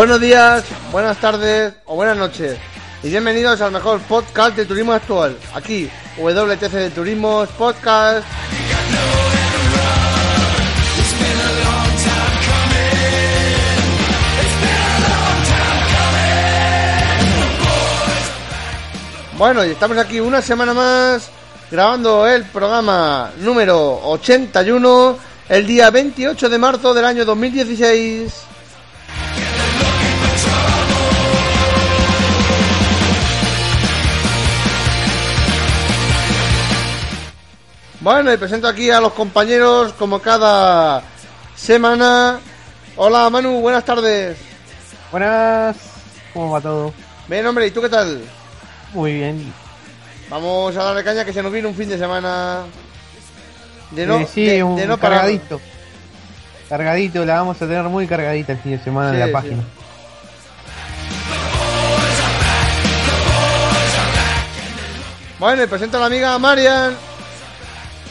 Buenos días, buenas tardes o buenas noches y bienvenidos al mejor podcast de turismo actual. Aquí, WTC de Turismos Podcast. Bueno, y estamos aquí una semana más grabando el programa número 81 el día 28 de marzo del año 2016. Bueno, y presento aquí a los compañeros como cada semana. Hola Manu, buenas tardes. Buenas, ¿cómo va todo? Bien, hombre, ¿y tú qué tal? Muy bien. Vamos a darle caña que se nos viene un fin de semana de no, Eh, sí, de- un de no parar. cargadito. Cargadito, la vamos a tener muy cargadita el fin de semana Sí, en la página. Bueno, y presento a la amiga Marian.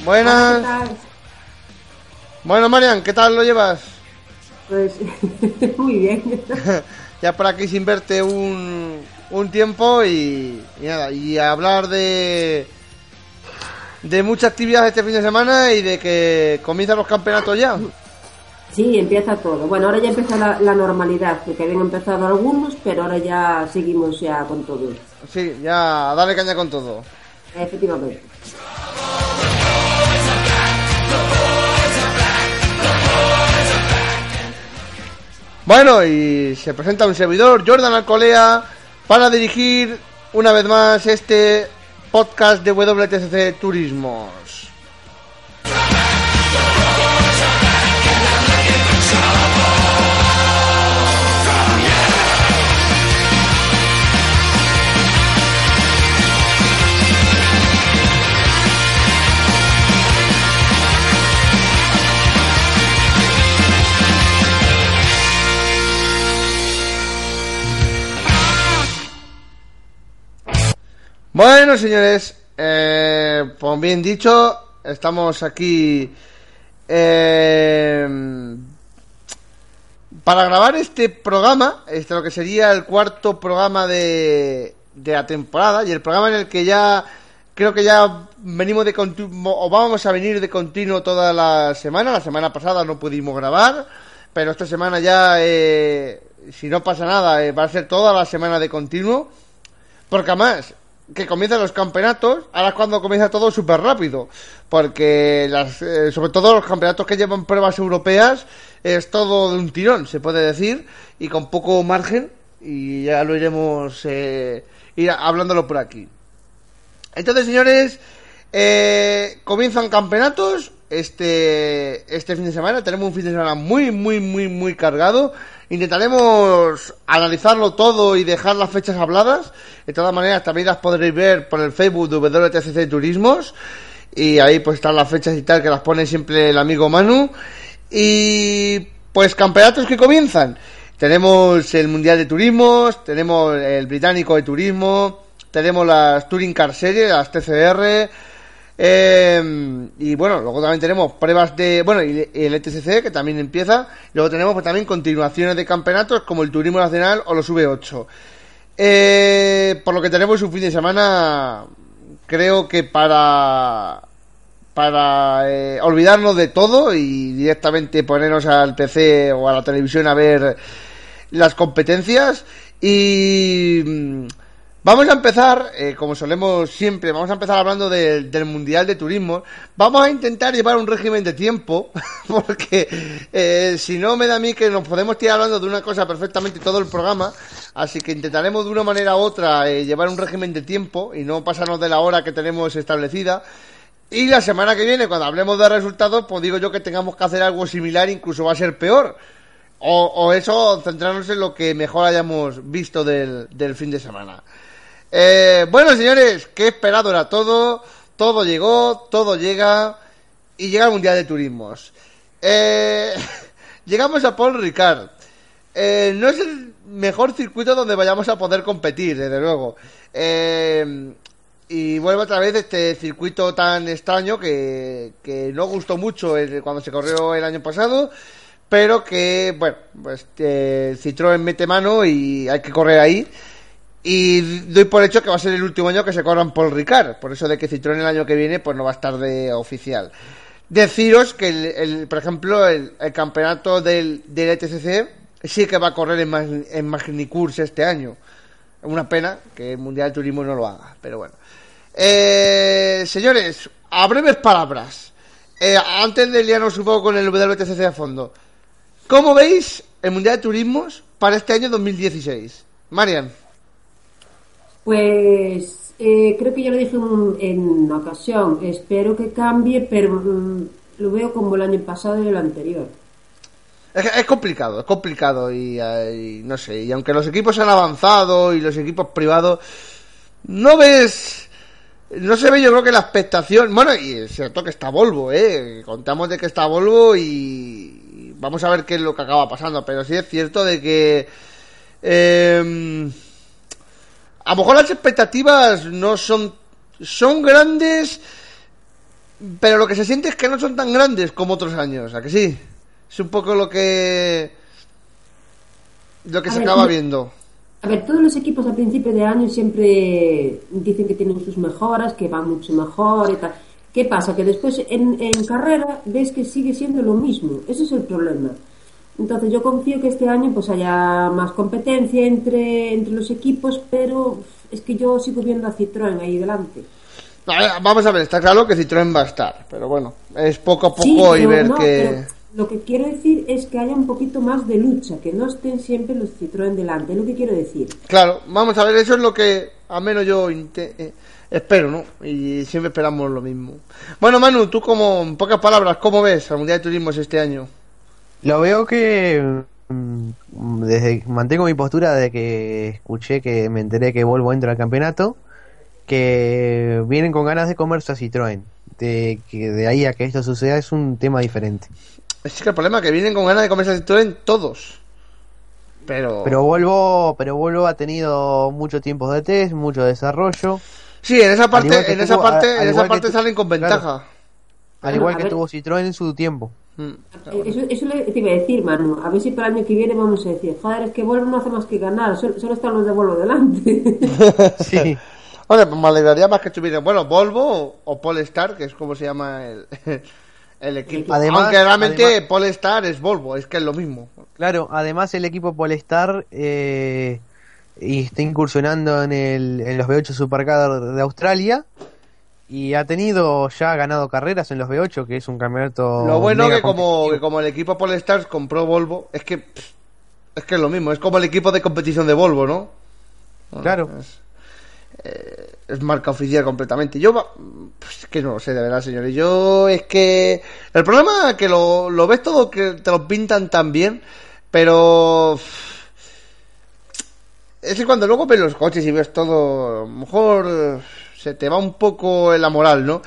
Buenas. Hola, ¿qué tal? Bueno, Marian, ¿qué tal lo llevas? Pues muy bien. ya por aquí sin verte un, un tiempo y, y nada, y hablar de de mucha actividad este fin de semana y de que comienzan los campeonatos ya. Sí, empieza todo. Bueno, ahora ya empieza la, la normalidad, porque habían empezado algunos, pero ahora ya seguimos ya con todo. Sí, ya, a darle caña con todo. Efectivamente. Bueno, y se presenta un servidor, Jordan Alcolea, para dirigir una vez más este podcast de WTCC Turismos. Bueno, señores, eh, como bien dicho, estamos aquí eh, para grabar este programa, este lo que sería el cuarto programa de, de la temporada y el programa en el que ya creo que ya venimos de continuo o vamos a venir de continuo toda la semana. La semana pasada no pudimos grabar, pero esta semana ya, eh, si no pasa nada, eh, va a ser toda la semana de continuo. Porque además, que comienzan los campeonatos, ahora es cuando comienza todo súper rápido. Porque las, eh, sobre todo los campeonatos que llevan pruebas europeas, es todo de un tirón, se puede decir, y con poco margen, y ya lo iremos eh, ir hablándolo por aquí. Entonces, señores, eh, comienzan campeonatos este, este fin de semana. Tenemos un fin de semana muy, muy, muy, muy cargado. Intentaremos analizarlo todo y dejar las fechas habladas. De todas maneras, también las podréis ver por el Facebook de WTCC Turismos. Y ahí pues están las fechas y tal que las pone siempre el amigo Manu. Y pues campeonatos que comienzan. Tenemos el Mundial de Turismos, tenemos el Británico de Turismo, tenemos las Touring Car Series, las TCR, eh, y bueno, luego también tenemos pruebas de, bueno, y el ETCC que también empieza, luego tenemos pues, también continuaciones de campeonatos como el Turismo Nacional o los V8. Eh, por lo que tenemos un fin de semana, creo que para para eh, olvidarnos de todo y directamente ponernos al PC o a la televisión a ver las competencias Y vamos a empezar, eh, como solemos siempre, vamos a empezar hablando del- Mundial de Turismo. Vamos a intentar llevar un régimen de tiempo, porque eh, si no me da a mí que nos podemos tirar hablando de una cosa perfectamente todo el programa. Así que intentaremos de una manera u otra eh, llevar un régimen de tiempo y no pasarnos de la hora que tenemos establecida. Y la semana que viene, cuando hablemos de resultados, pues digo yo que tengamos que hacer algo similar, incluso va a ser peor. O, o eso, centrarnos en lo que mejor hayamos visto del fin de semana. Eh, bueno, señores, qué esperado era todo. Todo llegó, todo llega. Y llega el Mundial de Turismos. Eh, llegamos a Paul Ricard. Eh, no es el mejor circuito donde vayamos a poder competir, desde luego. Eh, y vuelve otra vez este circuito tan extraño que, que no gustó mucho el- cuando se corrió el año pasado, pero que, bueno, pues eh, Citroën mete mano y hay que correr ahí. Y doy por hecho que va a ser el último año que se corran Paul Ricard, por eso de que Citroën el año que viene pues no va a estar de oficial. Deciros que, el, el- por ejemplo, el, el campeonato del, del ETCC sí que va a correr en, en Magnicurs este año. Una pena que el Mundial de Turismo no lo haga, pero bueno. Eh, señores, a breves palabras. Eh, antes de liarnos un poco con el WTCC a fondo. ¿Cómo veis el Mundial de Turismos para este año 2016? Marian. Pues eh, creo que ya lo dije en, en una ocasión. Espero que cambie, pero mm, lo veo como el año pasado y el anterior. Es, complicado, es complicado y, eh, y no sé, y aunque los equipos han avanzado y los equipos privados, no ves, no se ve yo creo que la expectación, bueno, y es cierto que está Volvo, eh, contamos de que está Volvo y, vamos a ver qué es lo que acaba pasando, pero sí es cierto de que eh, a lo mejor las expectativas no son, son grandes, pero lo que se siente es que no son tan grandes como otros años, ¿a que sí? Es un poco lo que lo que A se ver, acaba viendo. A ver, todos los equipos a principio de año siempre dicen que tienen sus mejoras, que van mucho mejor y tal. ¿Qué pasa? Que después en, en carrera ves que sigue siendo lo mismo. Ese es el problema. Entonces yo confío que este año pues haya más competencia entre, entre los equipos, pero es que yo sigo viendo a Citroën ahí delante. Vamos a ver, está claro que Citroën va a estar, pero bueno, es poco a poco Sí, y ver no, que... lo que quiero decir es que haya un poquito más de lucha, que no estén siempre los Citroën delante, es lo que quiero decir. Claro, vamos a ver, eso es lo que al menos yo eh, espero, ¿no? Y siempre esperamos lo mismo. Bueno, Manu, tú como, en pocas palabras, ¿cómo ves al Mundial de Turismos este año? Lo veo que mm, desde mantengo mi postura de que escuché que me enteré que Volvo entra al campeonato, que vienen con ganas de comerse a Citroën. De que de ahí a que esto suceda es un tema diferente. Es que el problema es que vienen con ganas de comerse a Citroën todos. Pero... Pero Volvo, pero Volvo ha tenido mucho tiempo de test, mucho desarrollo, Sí, en esa parte, en esa tuvo- parte, en esa parte salen con claro. ventaja. al igual que tuvo Citroën en su tiempo. Mm. Eso, eso le te iba a decir, Manu. A ver si para el año que viene vamos a decir, joder, es que Volvo no hace más que ganar, solo, solo están los de Volvo delante. Sí. Oye, pues me alegraría más que estuvieran, bueno, Volvo o, o Polestar, que es como se llama el, el equipo. Además- Aunque realmente además- Polestar es Volvo, es que es lo mismo. Claro, además el equipo Polestar eh, y está incursionando en, el, en los V8 Supercar de Australia y ha tenido ya ganado carreras en los V8, que es un campeonato. lo bueno que como, que como el equipo Polestar compró Volvo, es que es que es lo mismo, es como el equipo de competición de Volvo, ¿no? Claro. Es, eh, es marca oficial completamente. Yo, va- pues, es que no lo sé, de verdad, señores. Yo es que. El problema es que lo, lo ves todo que te lo pintan tan bien, pero. Es que cuando luego ves los coches y ves todo, a lo mejor se te va un poco en la moral, ¿no?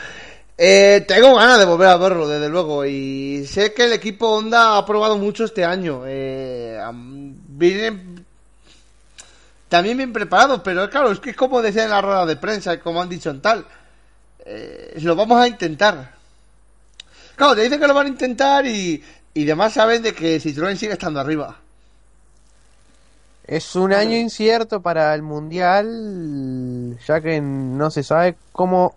Eh, tengo ganas de volver a verlo, desde luego, y sé que el equipo Honda ha probado mucho este año. Eh, vienen también bien preparados, pero claro, es que es como decía en la rueda de prensa, como han dicho en tal, eh, lo vamos a intentar. Claro, te dicen que lo van a intentar y, y demás saben de que Citroën sigue estando arriba. Es un año incierto para el Mundial, ya que no se sabe cómo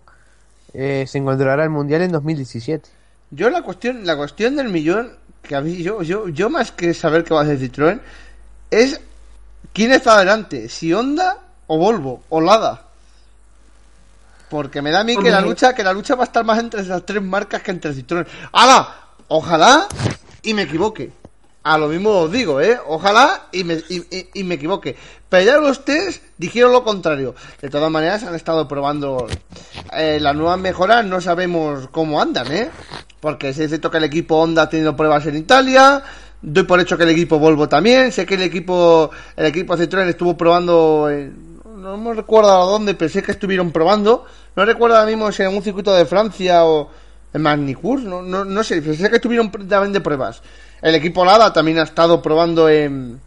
eh, se encontrará el Mundial en 2017. Yo la cuestión, la cuestión del millón, que a mí, yo, yo, yo más que saber qué va a hacer Citroën, es ¿quién está adelante? ¿Si Honda o Volvo o Lada? Porque me da a mí que la lucha, que la lucha va a estar más entre esas tres marcas que entre Citroën. ¡Hala! Ojalá y me equivoque. A lo mismo os digo, ¿eh? Ojalá y me, y, me equivoque. Pero ya los test dijeron lo contrario. De todas maneras, han estado probando eh, las nuevas mejoras. No sabemos cómo andan, ¿eh? Porque es cierto que el equipo Honda ha tenido pruebas en Italia. Doy por hecho que el equipo Volvo también. Sé que el equipo el equipo Citroën estuvo probando. en- no me recuerdo a dónde, pero sé que estuvieron probando. No recuerdo ahora mismo si en un circuito de Francia o en Magnicurs. No, no, no sé, sé que estuvieron también de pruebas. El equipo Lada también ha estado probando en.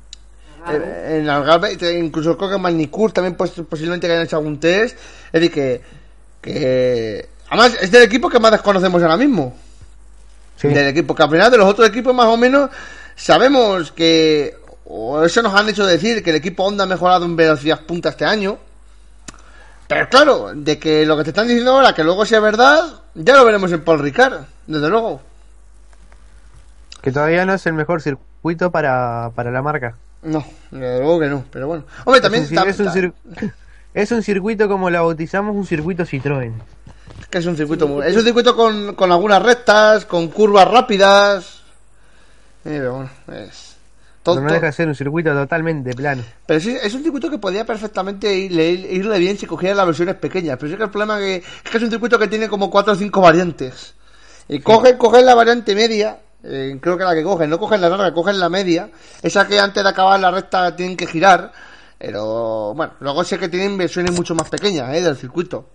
En, en Algarve, te- incluso creo que en Magnicurs también pues, posiblemente que hayan hecho algún test. Es decir, que, que. Además, es del equipo que más desconocemos ahora mismo Sí. del equipo. Que al final de los otros equipos más o menos sabemos que, o eso nos han hecho decir, que el equipo Honda ha mejorado en velocidad punta este año. Pero claro, de que lo que te están diciendo ahora, que luego sea verdad, ya lo veremos en Paul Ricard, desde luego. Que todavía no es el mejor circuito para, para la marca. No, desde luego que no, pero bueno. Hombre, también es, un, tam- es un ta- cir- es un circuito como lo bautizamos, un circuito Citroën. que es un circuito muy- es un circuito con, con algunas rectas, con curvas rápidas. Pero bueno, es todo- Pero no deja de ser un circuito totalmente plano. Pero sí, es un circuito que podía perfectamente irle, irle bien si cogiera las versiones pequeñas. Pero sí que el problema que, es que es un circuito que tiene como 4 o 5 variantes. Y cogen, cogen la variante media, eh, creo que la que cogen, no cogen la larga, cogen la media. Esa que antes de acabar la recta tienen que girar. Pero bueno, luego sé que tienen versiones mucho más pequeñas eh, del circuito.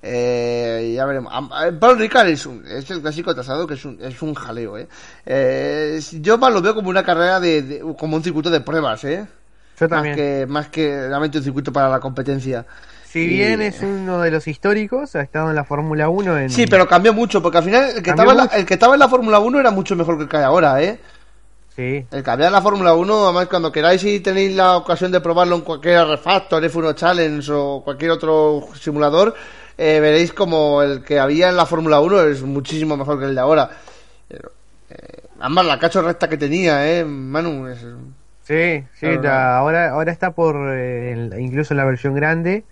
Eh, ya veremos. Eh, Paul Ricard es, un, es el clásico tasado que es un, es un jaleo, eh. Eh, yo más lo veo como una carrera de, de- como un circuito de pruebas, eh. Yo Más que, más que realmente un circuito para la competencia. Si bien es uno de los históricos, ha estado en la Fórmula 1 en... Sí, pero cambió mucho, porque al final el que, estaba en, la, el que estaba en la Fórmula 1 era mucho mejor que el que hay ahora, ¿eh? Sí, El que había en la Fórmula 1, además cuando queráis y tenéis la ocasión de probarlo en cualquier Refactor, F1 Challenge o cualquier otro simulador, eh, veréis como el que había en la Fórmula 1 es muchísimo mejor que el de ahora. Pero, eh, además la cacho recta que tenía, ¿eh? Manu, es- sí, sí. Claro, ahora, ahora está por, eh, incluso en la versión grande,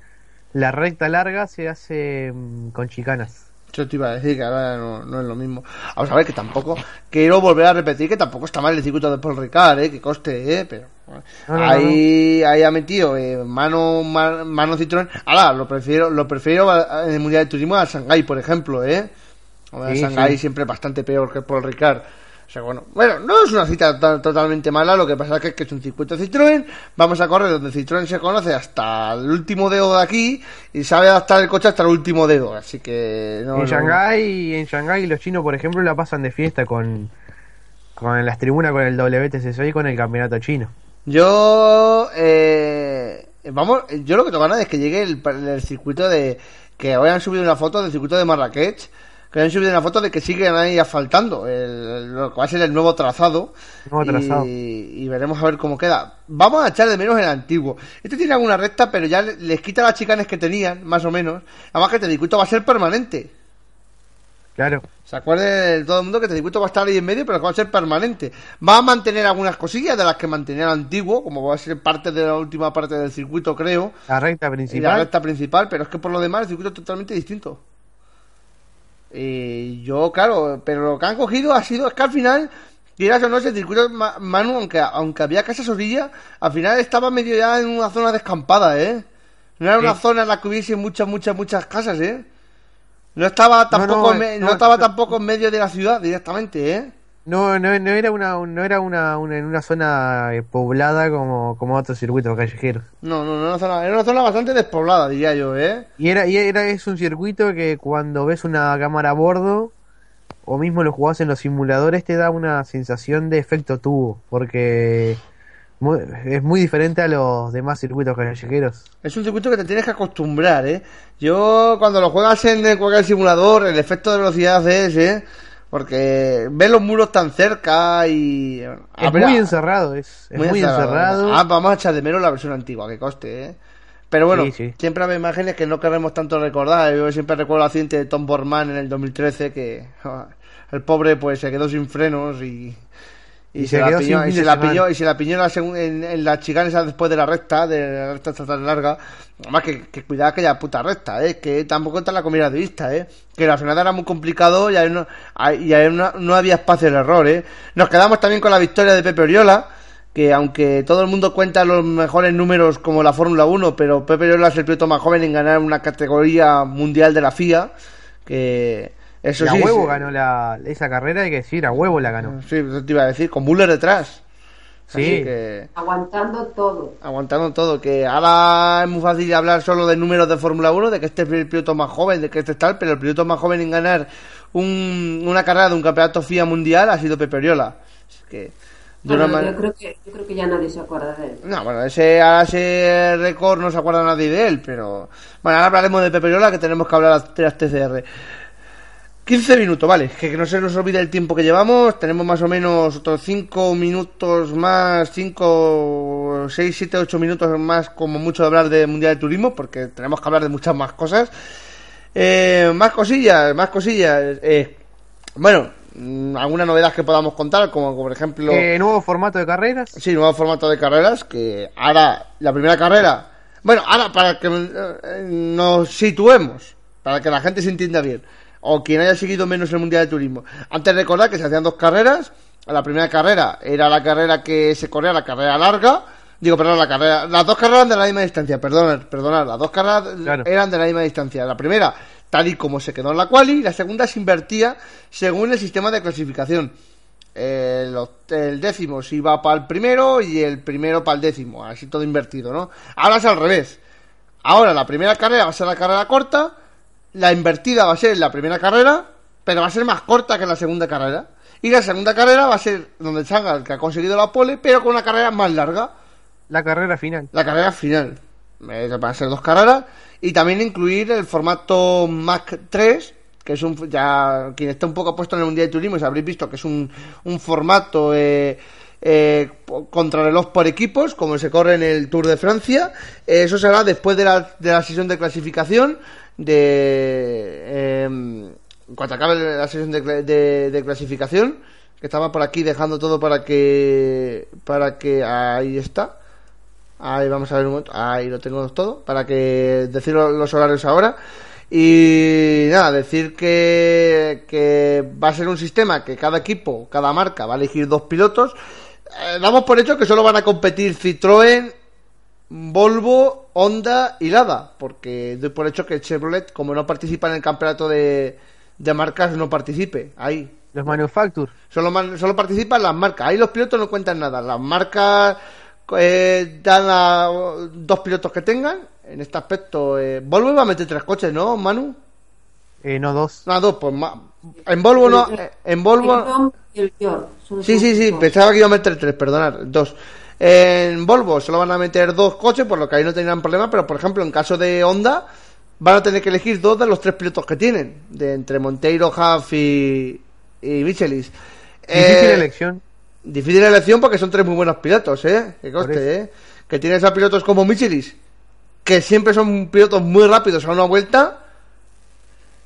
la recta larga se hace mm, con chicanas. Yo te iba a decir que ahora no, no es lo mismo. Vamos a ver que tampoco quiero volver a repetir que tampoco está mal el circuito de Paul Ricard, eh, que coste, eh, pero bueno, No, no, ahí, ahí ha metido eh, mano ma- mano Citroën. Ahora lo prefiero lo prefiero en el Mundial de Turismo a Shanghái, por ejemplo, eh. Hombre, Sí, Shanghái sí. siempre bastante peor que Paul Ricard. O sea, bueno, bueno, no es una cita to- totalmente mala, lo que pasa es que, es que es un circuito Citroën, vamos a correr donde Citroën se conoce hasta el último dedo de aquí y sabe adaptar el coche hasta el último dedo, así que no, en no- Shanghái, en Shanghái los chinos, por ejemplo, la pasan de fiesta con, con las tribunas con el WTCC y con el campeonato chino. Yo, eh, vamos, yo lo que tengo ganas es que llegue el, el circuito de, que hoy han subido una foto del circuito de Marrakech, que han subido una foto de que siguen ahí asfaltando, el, lo que va a ser el nuevo trazado. Nuevo trazado. Y, y veremos a ver cómo queda. Vamos a echar de menos el antiguo. Este tiene alguna recta, pero ya le- les quita las chicanes que tenían, más o menos. Además que este circuito va a ser permanente. Claro. ¿Se acuerde todo el mundo que este circuito va a estar ahí en medio, pero que va a ser permanente? Va a mantener algunas cosillas de las que mantenía el antiguo, como va a ser parte de la última parte del circuito, creo, La recta y la principal. recta principal, pero es que por lo demás el circuito es totalmente distinto. Y yo, claro, pero lo que han cogido ha sido, es que al final, quieras o no, ese circuito, Ma- Manu, aunque, aunque había casas orillas, al final estaba medio ya en una zona descampada, ¿eh? No era una Sí. zona en la que hubiese muchas, muchas, muchas casas, ¿eh? No estaba tampoco, no, me- no, no estaba tampoco en medio de la ciudad directamente, ¿eh? No, no, no era una, no era una, una- en una zona eh, poblada como, como otros circuitos callejeros. No, no, no era una zona, era una zona bastante despoblada, diría yo, ¿eh? Y era, y era es un circuito que cuando ves una cámara a bordo o mismo lo jugás en los simuladores te da una sensación de efecto tubo, porque es muy diferente a los demás circuitos callejeros. Es un circuito que te tienes que acostumbrar, ¿eh? Yo, cuando lo juegas en cualquier simulador, el efecto de velocidad es, ¿eh? Porque ves los muros tan cerca y... Es Habrá- muy encerrado, es, es muy, encerrado. Ah, vamos a echar de menos la versión antigua, que coste, ¿eh? Pero bueno, Sí, sí. siempre hay imágenes que no queremos tanto recordar. Yo siempre recuerdo el accidente de Tom Borman en el 2013, que ah, el pobre pues se quedó sin frenos y, Y, Y se, se la piñó, y se la piñó, y se la piñó en la, en, en la chicana esa después de la recta, de la recta tan larga. Además, que, que cuidado aquella puta recta, ¿eh? Que tampoco está la comida de vista, ¿eh? Que la frenada era muy complicado y ahí no, y ahí no, no había espacio de error, ¿eh? Nos quedamos también con la victoria de Pepe Oriola, que aunque todo el mundo cuenta los mejores números como la Fórmula 1, pero Pepe Oriola es el piloto más joven en ganar una categoría mundial de la FIA, que eso y a sí... huevo sí, ganó la, esa carrera, hay que decir, a huevo la ganó. Sí, eso te iba a decir, con Buller detrás. Sí. Así que Aguantando todo. aguantando todo, que ahora es muy fácil hablar solo de números de Fórmula 1, de que este es el piloto más joven, de que este es tal, pero el piloto más joven en ganar un- una carrera de un campeonato FIA mundial ha sido Pepe Oriola. Así que, de una Bueno, manera- yo, creo que, yo creo que ya nadie se acuerda de él. No, bueno, ese, ahora ese récord no se acuerda nadie de él, pero... Bueno, ahora hablaremos de Pepe Oriola, que tenemos que hablar de las TCR. 15 minutos, vale, que que no se nos olvide el tiempo que llevamos, tenemos más o menos otros 5 minutos más, 5, 6, 7, 8 minutos más como mucho de hablar de Mundial de Turismo, porque tenemos que hablar de muchas más cosas. Eh, más cosillas, más cosillas. eh, bueno, mm, alguna novedad que podamos contar, como, como por ejemplo... Eh, nuevo formato de carreras. Sí, nuevo formato de carreras que ahora la primera carrera. Bueno, ahora para que eh, nos situemos, para que la gente se entienda bien, o quien haya seguido menos el Mundial de Turismo. Antes recordar que se hacían dos carreras. La primera carrera era la carrera que se corría, la carrera larga. Digo, perdón, la carrera. Las dos carreras eran de la misma distancia, perdonad, perdonad. Las dos carreras Claro. eran de la misma distancia. La primera, tal y como se quedó en la quali, y la segunda se invertía según el sistema de clasificación. El, el décimo se iba para el primero y el primero para el décimo, así todo invertido, ¿no? Ahora es al revés. Ahora la primera carrera va a ser la carrera corta, la invertida va a ser la primera carrera, pero va a ser más corta que la segunda carrera. Y la segunda carrera va a ser donde salga el que ha conseguido la pole, pero con una carrera más larga La carrera final. la carrera final. Eh, Van a ser dos carreras. Y también incluir el formato Mac 3, que es un. Ya, quien está un poco puesto en el Mundial de Turismo, habréis visto que es un, un formato eh, eh, contrarreloj por equipos, como se corre en el Tour de Francia. Eh, eso será después de la, de la sesión de clasificación. De. eh, en cuanto acabe la sesión de, de- de clasificación, que estaba por aquí dejando todo para que. Para que. Ahí está. Ahí vamos a ver un momento. Ahí lo tengo todo. Para que decir lo- los horarios ahora. Y nada, decir que, que va a ser un sistema que cada equipo, cada marca va a elegir dos pilotos. Eh, damos por hecho que solo van a competir Citroën, Volvo, Honda y Lada. Porque doy por hecho que Chevrolet, como no participa en el campeonato de, de marcas, no participe. Ahí. Los Manufacture. Solo, man- solo participan las marcas. Ahí los pilotos no cuentan nada. Las marcas eh, dan a dos pilotos que tengan. En este aspecto, eh, Volvo iba a meter tres coches, ¿no, Manu? Eh, no dos. No, dos, pues ma- En Volvo no. eh, En El Volvo. Tom y el York. Solo Sí, sí, sí. Pensaba que iba a meter tres, perdonad. Dos. En Volvo solo van a meter dos coches, por lo que ahí no tendrán problema. Pero, por ejemplo, en caso de Honda, van a tener que elegir dos de los tres pilotos que tienen. De entre Monteiro, Huff y, y Michelis. Difícil Eh, elección. Difícil elección porque son tres muy buenos pilotos, ¿eh? Que coste, ¿eh? Que tienes a pilotos como Michelis, que siempre son pilotos muy rápidos a una vuelta.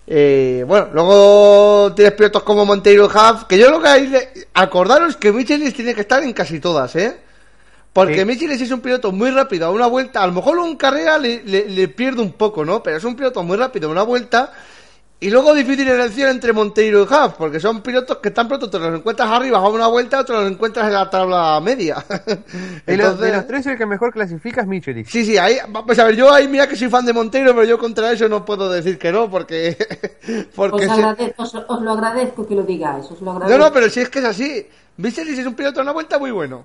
Eh, bueno, luego tienes pilotos como Monteiro Huff, que yo lo que hay... Acordaros que Michelis tiene que estar en casi todas, ¿eh? Porque Sí. Michelis es un piloto muy rápido a una vuelta. A lo mejor un carrera le, le- le pierde un poco, ¿no? Pero es un piloto muy rápido a una vuelta. Y luego difícil elección entre Monteiro y Huff, porque son pilotos que tan pronto te los encuentras arriba a una vuelta, otros los encuentras en la tabla media. De, los, de Entonces- los tres, el que mejor clasifica es Michelis. Sí, sí, ahí, pues a ver, yo ahí mira que soy fan de Monteiro, pero yo contra eso no puedo decir que no, porque... porque Os, se- agrade- os, os lo agradezco que lo digáis. Os lo agradezco. No, no, pero si es que es así. Michelis es un piloto a una vuelta muy bueno.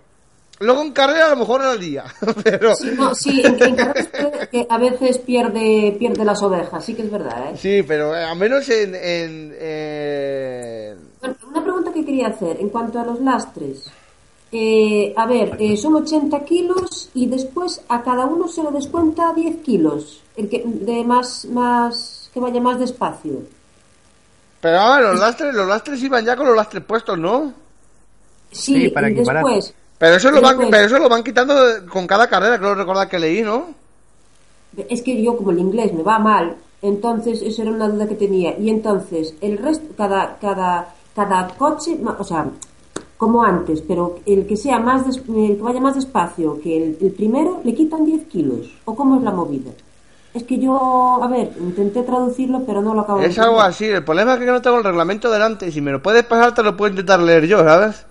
Luego en carrera a lo mejor al día, pero... Sí, no, sí, en, en carreras que- a veces pierde, pierde las ovejas, sí que es verdad, ¿eh? Sí, pero eh, al menos en... en, en- Bueno, una pregunta que quería hacer en cuanto a los lastres. Eh, a ver, eh, son 80 kilos y después a cada uno se le descuenta 10 kilos, el que, de más, más, que vaya más despacio. Pero ah, los lastres, los lastres iban ya con los lastres puestos, ¿no? Sí, Sí, para y después, Pero eso lo van, pero eso lo van quitando con cada carrera, creo recordar que leí, ¿no? es que yo como el inglés me va mal, entonces eso era una duda que tenía. Y entonces, el resto, cada, cada, cada coche, o sea, como antes, pero el que sea más des- el que vaya más despacio que el, el primero, le quitan 10 kilos. ¿O cómo es la movida? Es que yo, a ver, intenté traducirlo, pero no lo acabo de Es algo así. El problema es que no tengo el reglamento delante. y Si me lo puedes pasar, te lo puedo intentar leer yo, ¿sabes?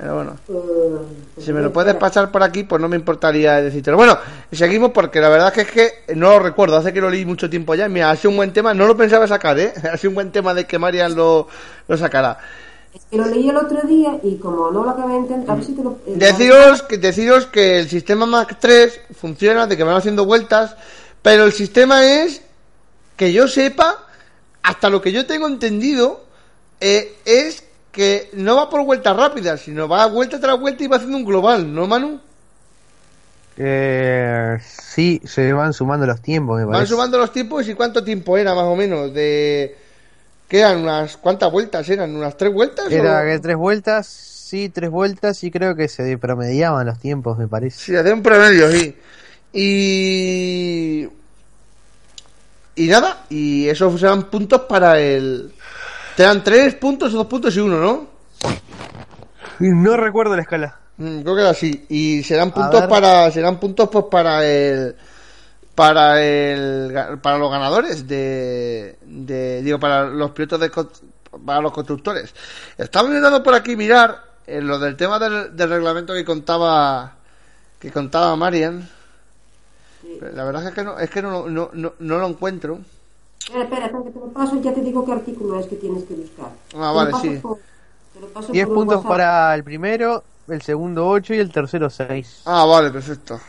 Pero bueno. Eh, pues Si me lo puedes pasar por aquí, pues no me importaría decírtelo. Bueno, seguimos porque la verdad que es que no lo recuerdo. Hace que lo leí mucho tiempo ya. Mira, ha sido un buen tema. No lo pensaba sacar, ¿eh? Ha sido un buen tema de que Marian lo, lo sacara. Es que lo leí el otro día y como no lo acabé de entender, a ver si te lo... eh, Deciros que, deciros que el sistema Mac 3 funciona, de que van haciendo vueltas, pero el sistema es, que yo sepa, hasta lo que yo tengo entendido, eh, es que no va por vueltas rápidas, sino va vuelta tras vuelta y va haciendo un global, ¿no, Manu? Eh, sí, se van sumando los tiempos, me Van sumando los tiempos y cuánto tiempo era más o menos de... ¿Qué eran? Unas, ¿Cuántas vueltas eran? ¿Unas tres vueltas? Era o- que tres vueltas, sí, tres vueltas y creo que se promediaban los tiempos, me parece. Sí, hacía un promedio, sí. Y. Y nada, y eso serán puntos para el. Te dan tres puntos, o dos puntos y uno, ¿no? No recuerdo la escala. Mm, creo que era así. Y serán puntos para. Serán puntos pues para el. Para el. Para los ganadores de. de digo, para los pilotos de. Para los constructores. Estamos intentando por aquí mirar en lo del tema del, del reglamento que contaba. Que contaba Marian. La verdad es que no, es que no, no, no, no lo encuentro. Espera, espera, espera, que te lo paso y ya te digo qué artículo es que tienes que buscar. Ah, Te lo vale, paso sí. por- te lo paso 10 por puntos WhatsApp. para el primero, el segundo 8 y el tercero 6. Ah, vale, perfecto.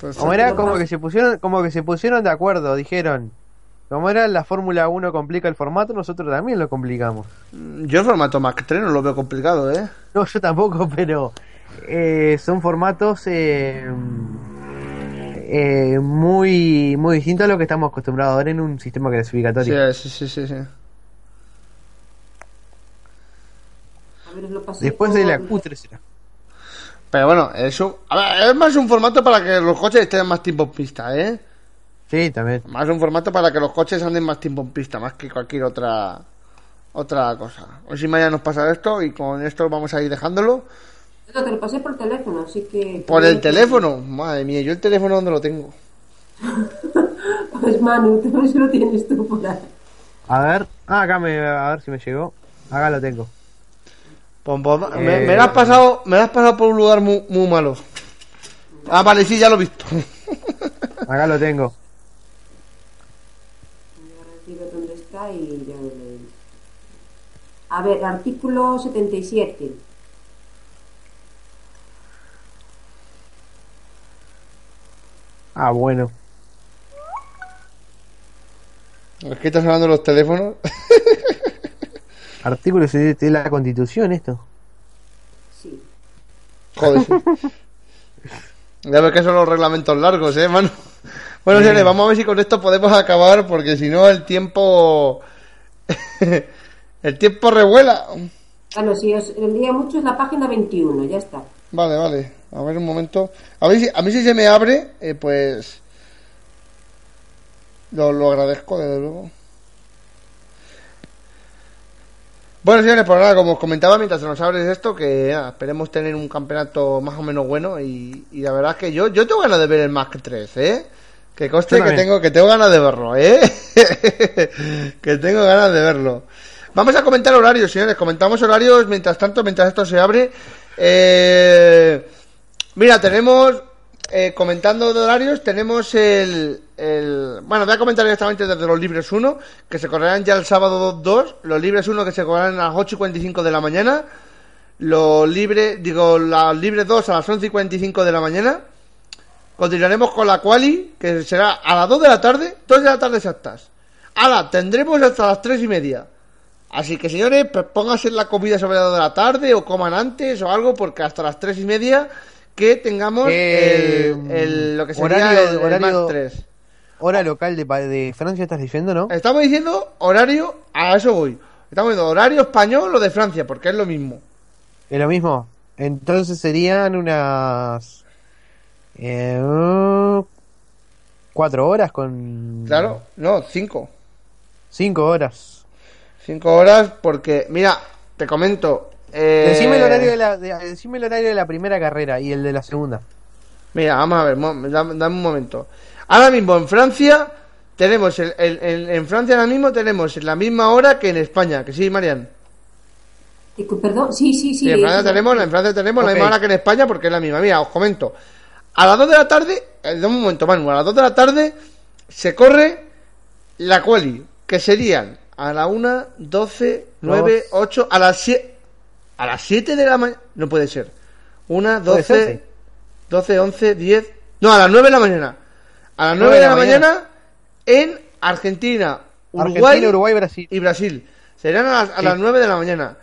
Perfecto. Como era como que se pusieron, como que se pusieron de acuerdo, dijeron, como era la Fórmula 1 complica el formato, nosotros también lo complicamos. Yo el formato Mac 3 no lo veo complicado, ¿eh? No, yo tampoco, pero eh, son formatos eh, eh, muy muy distintos a lo que estamos acostumbrados a ver en un sistema clasificatorio. Sí, sí, sí, sí. Después de la por- Q3 será. Pero bueno, eso a ver, es más un formato para que los coches estén más tiempo en pista, ¿eh? Sí, también. Más un formato para que los coches anden más tiempo en pista, más que cualquier otra otra cosa. Hoy si mañana nos pasa esto y con esto vamos a ir dejándolo. No, te lo pasé por teléfono, así que... Por el teléfono, madre mía, yo el teléfono donde lo tengo. Pues Manu, te si lo tienes tú por ahí. A ver, ah, acá me, a ver si me llegó. Acá lo tengo. Pom, pom, me, Eh. me lo has pasado, me lo has pasado por un lugar muy, muy malo. Ah, vale, sí, ya lo he visto. Acá lo tengo. Ahora digo dónde está y ya lo leí. A ver, artículo 77. Ah, bueno. Es que estás hablando de los teléfonos. Artículo de de la Constitución esto. Sí. Joder. Ya ves que son los reglamentos largos, eh, mano. Bueno, señores, vamos a ver si con esto podemos acabar, porque si no el tiempo... el tiempo revuela. Bueno, si os vendría mucho es la página 21, ya está. Vale, vale. A ver un momento. A ver si, a mí si se me abre, eh, pues... Lo, lo agradezco, desde luego. Bueno, señores, pues nada, como os comentaba mientras se nos abre esto, que nada, esperemos tener un campeonato más o menos bueno y, y la verdad es que yo, yo tengo ganas de ver el Mac 3, ¿eh? Que conste Yo que tengo, que tengo ganas de verlo, ¿eh? que tengo ganas de verlo. Vamos a comentar horarios, señores. Comentamos horarios mientras tanto, mientras esto se abre. Eh, mira, tenemos, eh, comentando de horarios, tenemos el, el... Bueno, voy a comentar directamente desde los libres 1, que se correrán ya el sábado 2. Los libres 1 que se correrán a las 8 y 45 de la mañana. Los libres, digo, los libres 2 a las 11 y 45 de la mañana. Continuaremos con la quali, que será a las 2 de la tarde, 2 de la tarde exactas. Ahora, tendremos hasta las 3 y media. Así que señores, pues pónganse la comida sobre las 2 de la tarde o coman antes o algo, porque hasta las 3 y media que tengamos Eh, el, el- lo que sería horario- el, el horario- Mac 3. Hora local de, de Francia estás diciendo, ¿no? Estamos diciendo horario, a eso voy. Estamos diciendo horario español o de Francia, porque es lo mismo. Es lo mismo. Entonces serían unas... Eh, cuatro horas con... Claro, no, 5. Cinco horas. 5 horas porque, mira, te comento. Eh, Decime, el horario de la, de- decime el horario de la primera carrera y el de la segunda. Mira, vamos a ver, dame, dame un momento. Ahora mismo en Francia tenemos, el, el- el- en Francia ahora mismo tenemos la misma hora que en España, que sí, Marian. Eh, Perdón, sí, sí, sí. En eso- Francia tenemos, en Francia tenemos la misma hora que en España porque es la misma. Mira, os comento. A las 2 de la tarde, eh, dame un momento, Manu, a las 2 de la tarde se corre la quali, que serían a la 1, 12, 9, 8, a las 7, a las 7 de la mañana, no puede ser. 1, Puede ser, 12, sí. 12, 11, 10, no, a las 9 de la mañana. A las 9 de la mañana en Argentina, Uruguay, Argentina, Uruguay, Brasil. y Brasil. Serán a las, a Sí. las 9 de la mañana.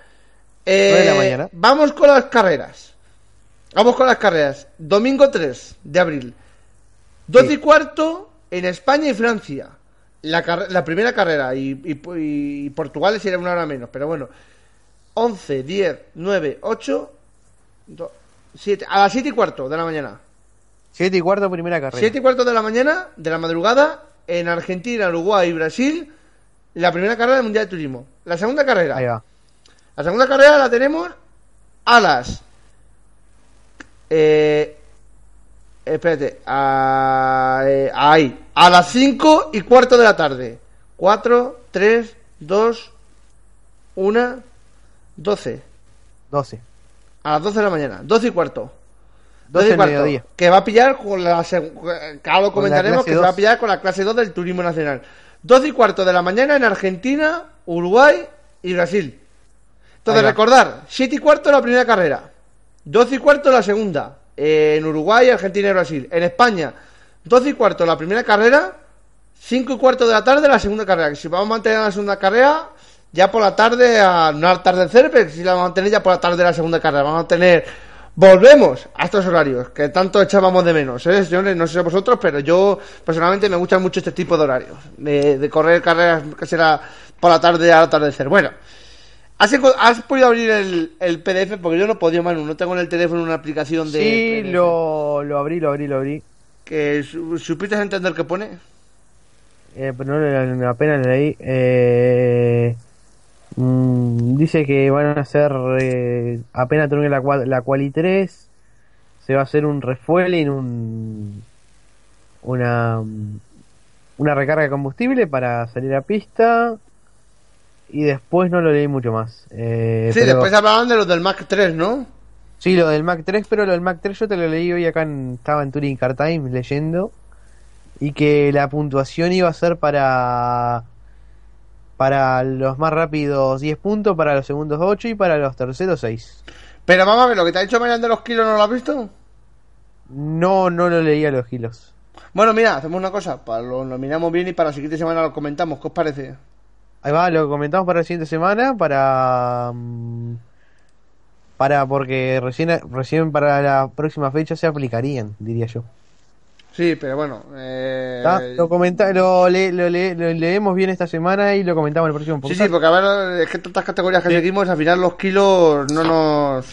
Eh, 9 de la mañana. Vamos con las carreras. Vamos con las carreras. Domingo 3 de abril. 12 Sí. y cuarto en España y Francia. La, la primera carrera. Y, y- y Portugal sería una hora menos. Pero bueno. 11, 10, 9, 8, 7. A las 7 y cuarto de la mañana. 7 y cuarto, primera carrera. 7 y cuarto de la mañana, de la madrugada, en Argentina, Uruguay y Brasil, la primera carrera del Mundial de Turismo. La segunda carrera. Ahí va. La segunda carrera la tenemos a las. Eh, espérate. A, eh, ahí. A las 5 y cuarto de la tarde. 4, 3, 2, 1, 12. 12. A las 12 de la mañana. 12 y cuarto. 12 y cuarto. Que va a pillar con la. ahora lo comentaremos. Que se va a 2. pillar con la clase 2 del Turismo Nacional. 12 y cuarto de la mañana en Argentina, Uruguay y Brasil. Entonces, recordar: 7 y cuarto la primera carrera. 12 y cuarto la segunda. En Uruguay, Argentina y Brasil. En España, 12 y cuarto la primera carrera. 5 y cuarto de la tarde la segunda carrera. Que si vamos a mantener la segunda carrera, ya por la tarde, a, no al atardecer, pero si la vamos a mantener ya por la tarde la segunda carrera. Vamos a tener. Volvemos a estos horarios que tanto echábamos de menos, ¿eh, señores? No sé vosotros, pero yo personalmente me gustan mucho este tipo de horarios. De, de correr carreras que será por la tarde al atardecer. Bueno, ¿has, podido abrir el, el PDF? Porque yo no he podido, Manu. No tengo en el teléfono una aplicación de. Sí, PDF. lo, lo abrí, lo abrí, lo abrí. Que su- ¿Supiste entender qué pone? Eh, pero no le- apenas leí. Eh, mm, dice que van a hacer. Eh, apenas termine la, la Quali 3. Se va a hacer un refueling, un. Una. Una recarga de combustible para salir a pista. Y después no lo leí mucho más. Eh, sí, pero- después hablaban de los del Mac 3, ¿no? Sí, lo del Mac 3, pero lo del Mac 3 yo te lo leí hoy acá en, estaba en Touring Car Time leyendo y que la puntuación iba a ser para para los más rápidos 10 puntos, para los segundos 8 y para los terceros 6. Pero ver, lo que te ha dicho Marian de los kilos, ¿no lo has visto? No, no lo leí a los kilos. Bueno, mira, hacemos una cosa, para lo, miramos bien y para la siguiente semana lo comentamos, ¿qué os parece? Ahí va, lo comentamos para la siguiente semana, para mm, para porque recién recién para la próxima fecha se aplicarían, diría yo. Sí, pero bueno, eh... ¿Está? Lo, comenta, lo, le- lo le- lo leemos bien esta semana y lo comentamos en el próximo Sí, podcast. sí, porque a ver, es que tantas categorías que seguimos, al final los kilos no nos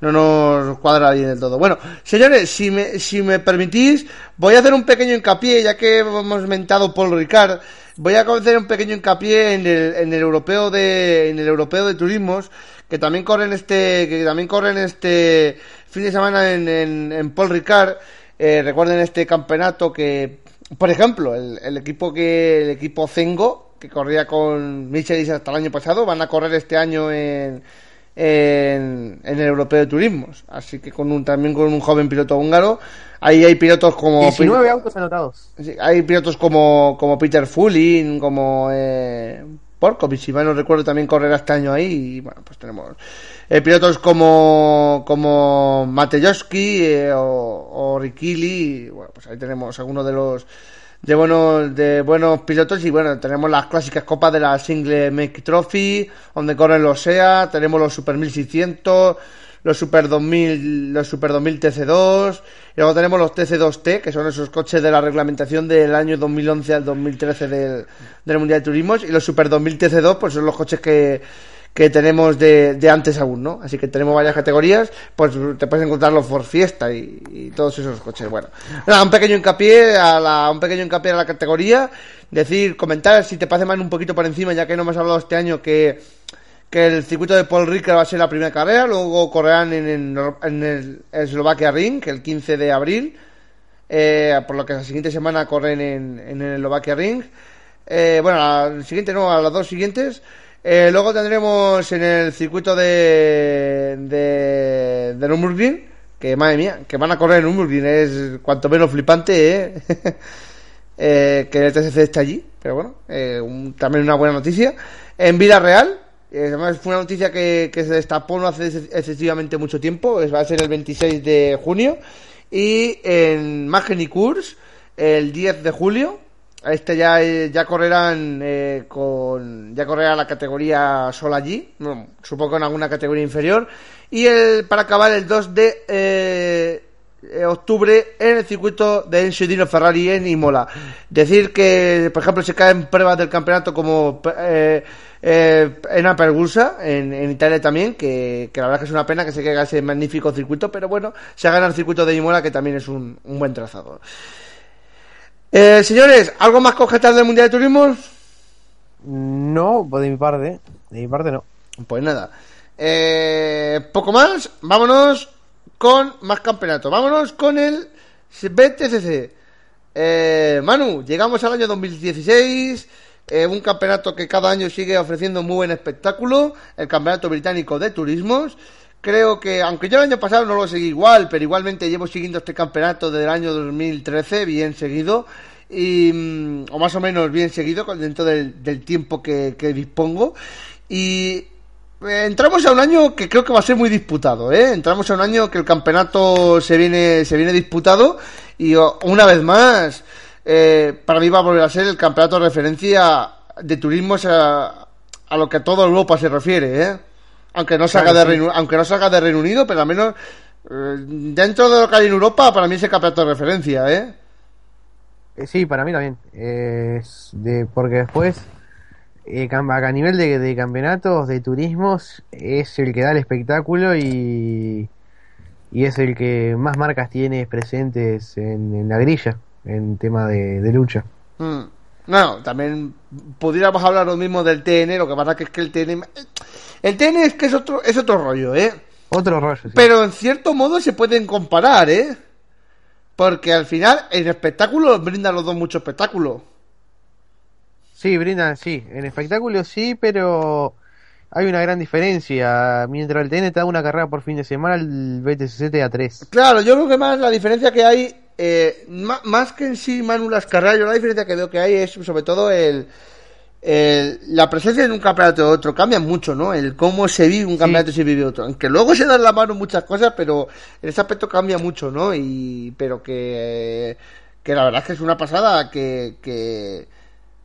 no nos cuadra bien del todo. Bueno, señores, si me, si me permitís, voy a hacer un pequeño hincapié, ya que hemos mentado Paul Ricard, voy a hacer un pequeño hincapié en el, en el europeo de, en el europeo de turismos, que también corren este, que también corren este fin de semana en, en, en Paul Ricard. Eh, recuerden este campeonato que, por ejemplo, el, el equipo que, el equipo Zengo, que corría con Michelis hasta el año pasado, van a correr este año en, en, en el europeo de turismos. Así que con un, también con un joven piloto húngaro. Ahí hay pilotos como 19 autos anotados. Sí, hay pilotos como, como Peter Fulin, como eh, Porkovic, si mal no recuerdo, también correrá este año ahí. Y bueno, pues tenemos eh, pilotos como, como Matejowski eh, o, o Rikili. bueno, pues ahí tenemos algunos de los de buenos de buenos pilotos y bueno tenemos las clásicas copas de la Single Make Trophy donde corren los SEA tenemos los Super 1600 los Super 2000 los Super 2000 TC2 y luego tenemos los TC2T que son esos coches de la reglamentación del año 2011 al 2013 del, del Mundial de Turismos y los Super 2000 TC2 pues son los coches que que tenemos de, de antes aún, ¿no? Así que tenemos varias categorías, pues te puedes encontrar los Ford Fiesta y, todos esos coches. Bueno, nada, un pequeño hincapié a la, un pequeño hincapié a la categoría, decir, comentar si te parece más un poquito por encima, ya que no hemos hablado este año que que el circuito de Paul Ricker va a ser la primera carrera, luego correrán en, el, en el Eslovaquia Ring, el 15 de abril, eh, por lo que la siguiente semana corren en, en el Eslovaquia Ring. Eh, bueno, la siguiente no, a las dos siguientes. Eh, luego tendremos en el circuito de, de, de Nürburgring, que madre mía, que van a correr en Nürburgring, es cuanto menos flipante, ¿eh? eh que el TCC está allí, pero bueno, eh, también una buena noticia. En vida real, eh, además fue una noticia que, se destapó no hace excesivamente mucho tiempo, va a ser el 26 de junio, y en Magen Kurs, el 10 de julio, este ya, eh, ya correrán eh, con. Ya correrá la categoría solo allí. supongo en alguna categoría inferior. Y el, para acabar el 2 de eh, octubre en el circuito de Enzo Ferrari en Imola. Decir que, por ejemplo, se caen pruebas del campeonato como en Apergusa, en, en Italia también, que, la verdad que es una pena que se caiga ese magnífico circuito, pero bueno, se gana el circuito de Imola, que también es un, un buen trazado. Eh, señores, ¿algo más que del Mundial de Turismo? No, pues de mi parte, de mi parte no. Pues nada. Eh, poco más, vámonos con más campeonato. Vámonos con el BTCC. Eh, Manu, llegamos al año 2016. Eh, un campeonato que cada año sigue ofreciendo muy buen espectáculo. El Campeonato Británico de Turismos creo que, aunque yo el año pasado no lo seguí igual, pero igualmente llevo siguiendo este campeonato desde el año 2013, bien seguido, y, mm, o más o menos bien seguido, dentro del, tiempo que, dispongo. Y eh, entramos a un año que creo que va a ser muy disputado, ¿eh? Entramos a un año que el campeonato se viene, se viene disputado y una vez más, eh, para mí va a volver a ser el campeonato de referencia de turismo a, a lo que a toda Europa se refiere, ¿eh? Aunque no salga de Reino, aunque no salga de Reino Unido, pero al menos eh, dentro de lo que hay en Europa, para mí es el campeonato de referencia, ¿eh? ¿eh? Sí, para mí también. De, porque después, eh, a nivel de, campeonatos, de turismos, es el que da el espectáculo y, y es el que más marcas tiene presentes en, la grilla, en tema de, lucha. Mm. No, también pudiéramos hablar lo mismo del TN, lo que pasa que es que el TN el TN es que es otro, es otro rollo, ¿eh? Otro rollo, sí. Pero en cierto modo se pueden comparar, ¿eh? Porque al final en espectáculo brindan los dos mucho espectáculo. Sí, brindan, sí. En espectáculo sí, pero hay una gran diferencia. Mientras el TN te da una carrera por fin de semana, el BTCC te da tres. Claro, yo creo que más la diferencia que hay, eh, más, que en sí, Manu, las carreras, yo la diferencia que veo que hay es sobre todo el la presencia de un campeonato de otro cambia mucho, ¿no? El cómo se vive un campeonato y se vive otro. Aunque luego se dan la mano muchas cosas, pero en ese aspecto cambia mucho, ¿no? Y, pero que, que la verdad es que es una pasada que, que,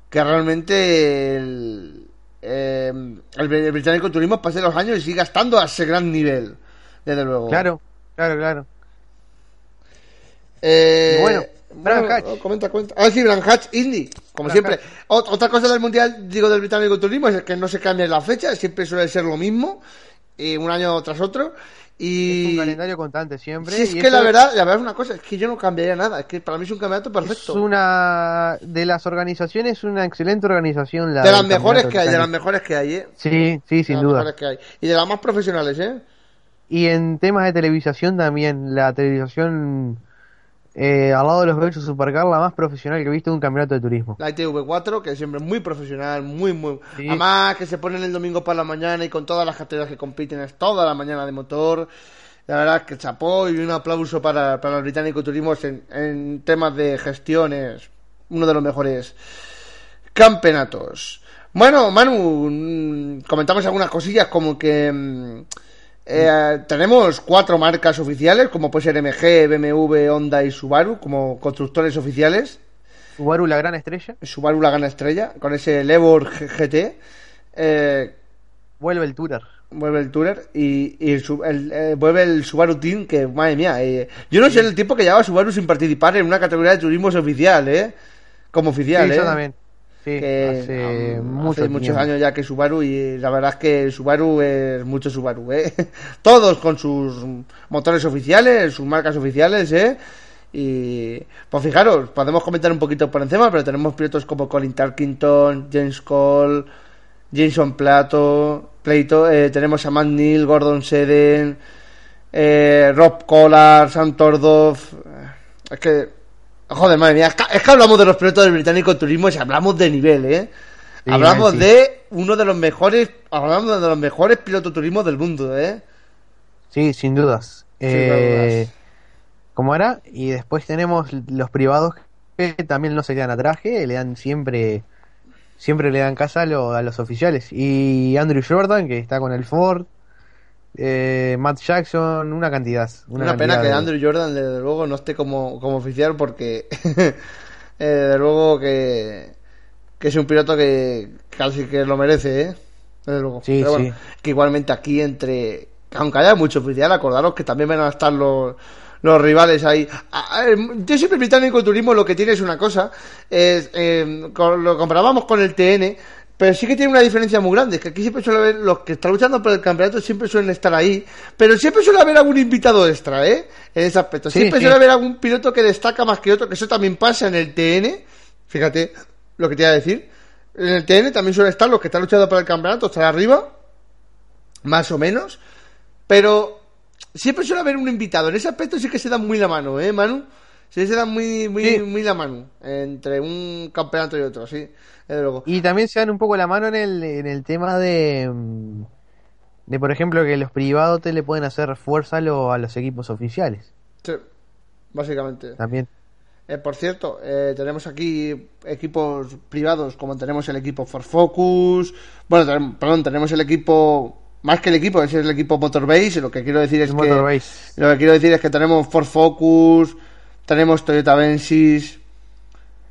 que realmente el, eh, el, británico turismo pase los años y siga estando a ese gran nivel, desde luego. Claro, claro, claro. Eh, bueno, bueno, comenta, cuenta. Ah, sí, Hatch Indy, como siempre. Otra cosa del mundial, digo, del británico turismo es que no se cambia la fecha, siempre suele ser lo mismo, y un año tras otro. Y... Es un calendario constante siempre. Sí, es que la verdad, la verdad es una cosa, es que yo no cambiaría nada, es que para mí es un campeonato perfecto. Es una de las organizaciones, una excelente organización. La de las mejores que hay, de las mejores que hay, ¿eh? Sí, sí, sin duda. Y de las más profesionales, ¿eh? Y en temas de televisación también, la televisación eh, al lado de los Belchos Supercar, la más profesional que he visto en un campeonato de turismo. La ITV4, que siempre es muy profesional, muy, muy. Además, que se ponen el domingo para la mañana y con todas las categorías que compiten, es toda la mañana de motor. La verdad que chapó y un aplauso para, para el británico turismo en, en temas de gestión, es uno de los mejores campeonatos. Bueno, Manu, mm, comentamos algunas cosillas como que. Eh, tenemos cuatro marcas oficiales, como puede ser MG, BMW, Honda y Subaru, como constructores oficiales. Subaru la gran estrella. Subaru la gran estrella, con ese Levor GT. Eh, vuelve el Tourer. Vuelve el Tourer y, el, eh, vuelve el Subaru Team, que madre mía. yo no sé el tiempo que lleva Subaru sin participar en una categoría de turismo oficial, ¿eh? Como oficial, sí, ¿eh? también hace, muchos, años ya que Subaru y la verdad es que Subaru es mucho Subaru, ¿eh? Todos con sus motores oficiales, sus marcas oficiales, ¿eh? Y pues fijaros, podemos comentar un poquito por encima, pero tenemos pilotos como Colin Tarkington, James Cole, Jason Plato, Pleito, eh, tenemos a Matt Neal, Gordon Seden, eh, Rob Collar, Sam Tordoff. Es que, joder, madre mía, es que, es que hablamos de los pilotos del británico turismo y hablamos de nivel, ¿eh? Sí, hablamos sí. de uno de los mejores, hablamos de los mejores pilotos turismo del mundo, ¿eh? Sí, sin dudas. Sin Eh, dudas. ¿Cómo era? Y después tenemos los privados que también no se quedan atrás, que le dan siempre siempre le dan casa a, lo- a los oficiales. Y Andrew Jordan, que está con el Ford, eh, Matt Jackson, una cantidad. Una, Una, pena que de- Andrew Jordan, desde luego, no esté como, como oficial porque, eh, desde luego, que, que es un piloto que casi que lo merece, ¿eh? Desde luego. Sí, Pero bueno, sí. que igualmente aquí entre... Aunque haya mucho oficial, acordaros que también van a estar los, los rivales ahí. A- Yo siempre británico turismo lo que tiene es una cosa, es, eh, con- lo comparábamos con el TN, pero sí que tiene una diferencia muy grande, es que aquí siempre suele haber, los que están luchando por el campeonato siempre suelen estar ahí, pero siempre suele haber algún invitado extra, ¿eh? En ese aspecto. Siempre sí. suele haber algún piloto que destaca más que otro, que eso también pasa en el TN, fíjate lo que te iba a decir. En el TN también suele estar los que están luchando por el campeonato, estar arriba, más o menos, pero siempre suele haber un invitado. En ese aspecto sí que se dan muy la mano, ¿eh, Manu? Sí, se dan muy, muy, Sí. muy la mano entre un campeonato y otro, sí. Y también se dan un poco la mano en el, en el tema de, mm, de, por ejemplo, que los privados te le pueden hacer fuerza a, lo- a los equipos oficiales. Sí, básicamente. También. Eh, por cierto, eh, tenemos aquí equipos privados, como tenemos el equipo For Focus. Bueno, tenemos- perdón, tenemos el equipo. Más que el equipo, ese es el equipo Motorbase. Lo que quiero decir es El que. Motorbase. Lo que quiero decir es que tenemos Ford Focus, tenemos Toyota Avensis,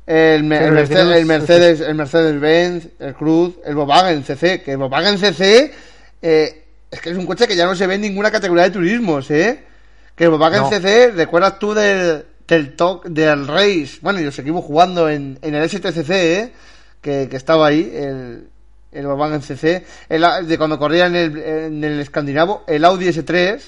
el, Mercedes, el Mercedes, el Mercedes Benz, el Cruz, el Volkswagen CC, que el Volkswagen CC eh, es que es un coche que ya no se ve en ninguna categoría de turismos, ¿eh? Que el Volkswagen No. CC, ¿recuerdas tú del del TOC, del Race? Bueno, y lo seguimos jugando en, en el STCC, ¿eh? Que, que estaba ahí, el, el Volkswagen CC, el, de cuando corría en el, en el escandinavo, el Audi S3,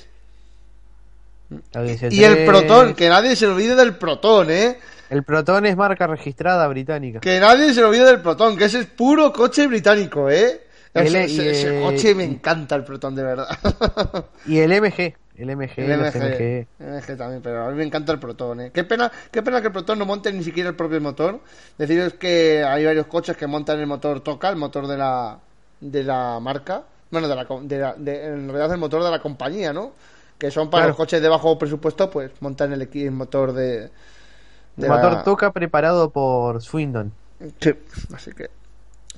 y el Proton, que nadie se olvide del Proton, ¿eh? El Proton es marca registrada británica. Que nadie se olvide del Proton, que ese es puro coche británico, ¿eh? El- Ese, y ese- ese el- coche me encanta el Proton, de verdad. Y el MG. El MG, El MG, MG. MG también, pero a mí me encanta el Proton, ¿eh? Qué pena, qué pena que el Proton no monte ni siquiera el propio motor. Deciros que hay varios coches que montan el motor Toca, el motor de la, de la marca. Bueno, de la, de la- de- en realidad el motor de la compañía, ¿no? Que son para Claro. los coches de bajo presupuesto, pues montan el, el motor de... de El motor la- toca preparado por Swindon. Sí, así que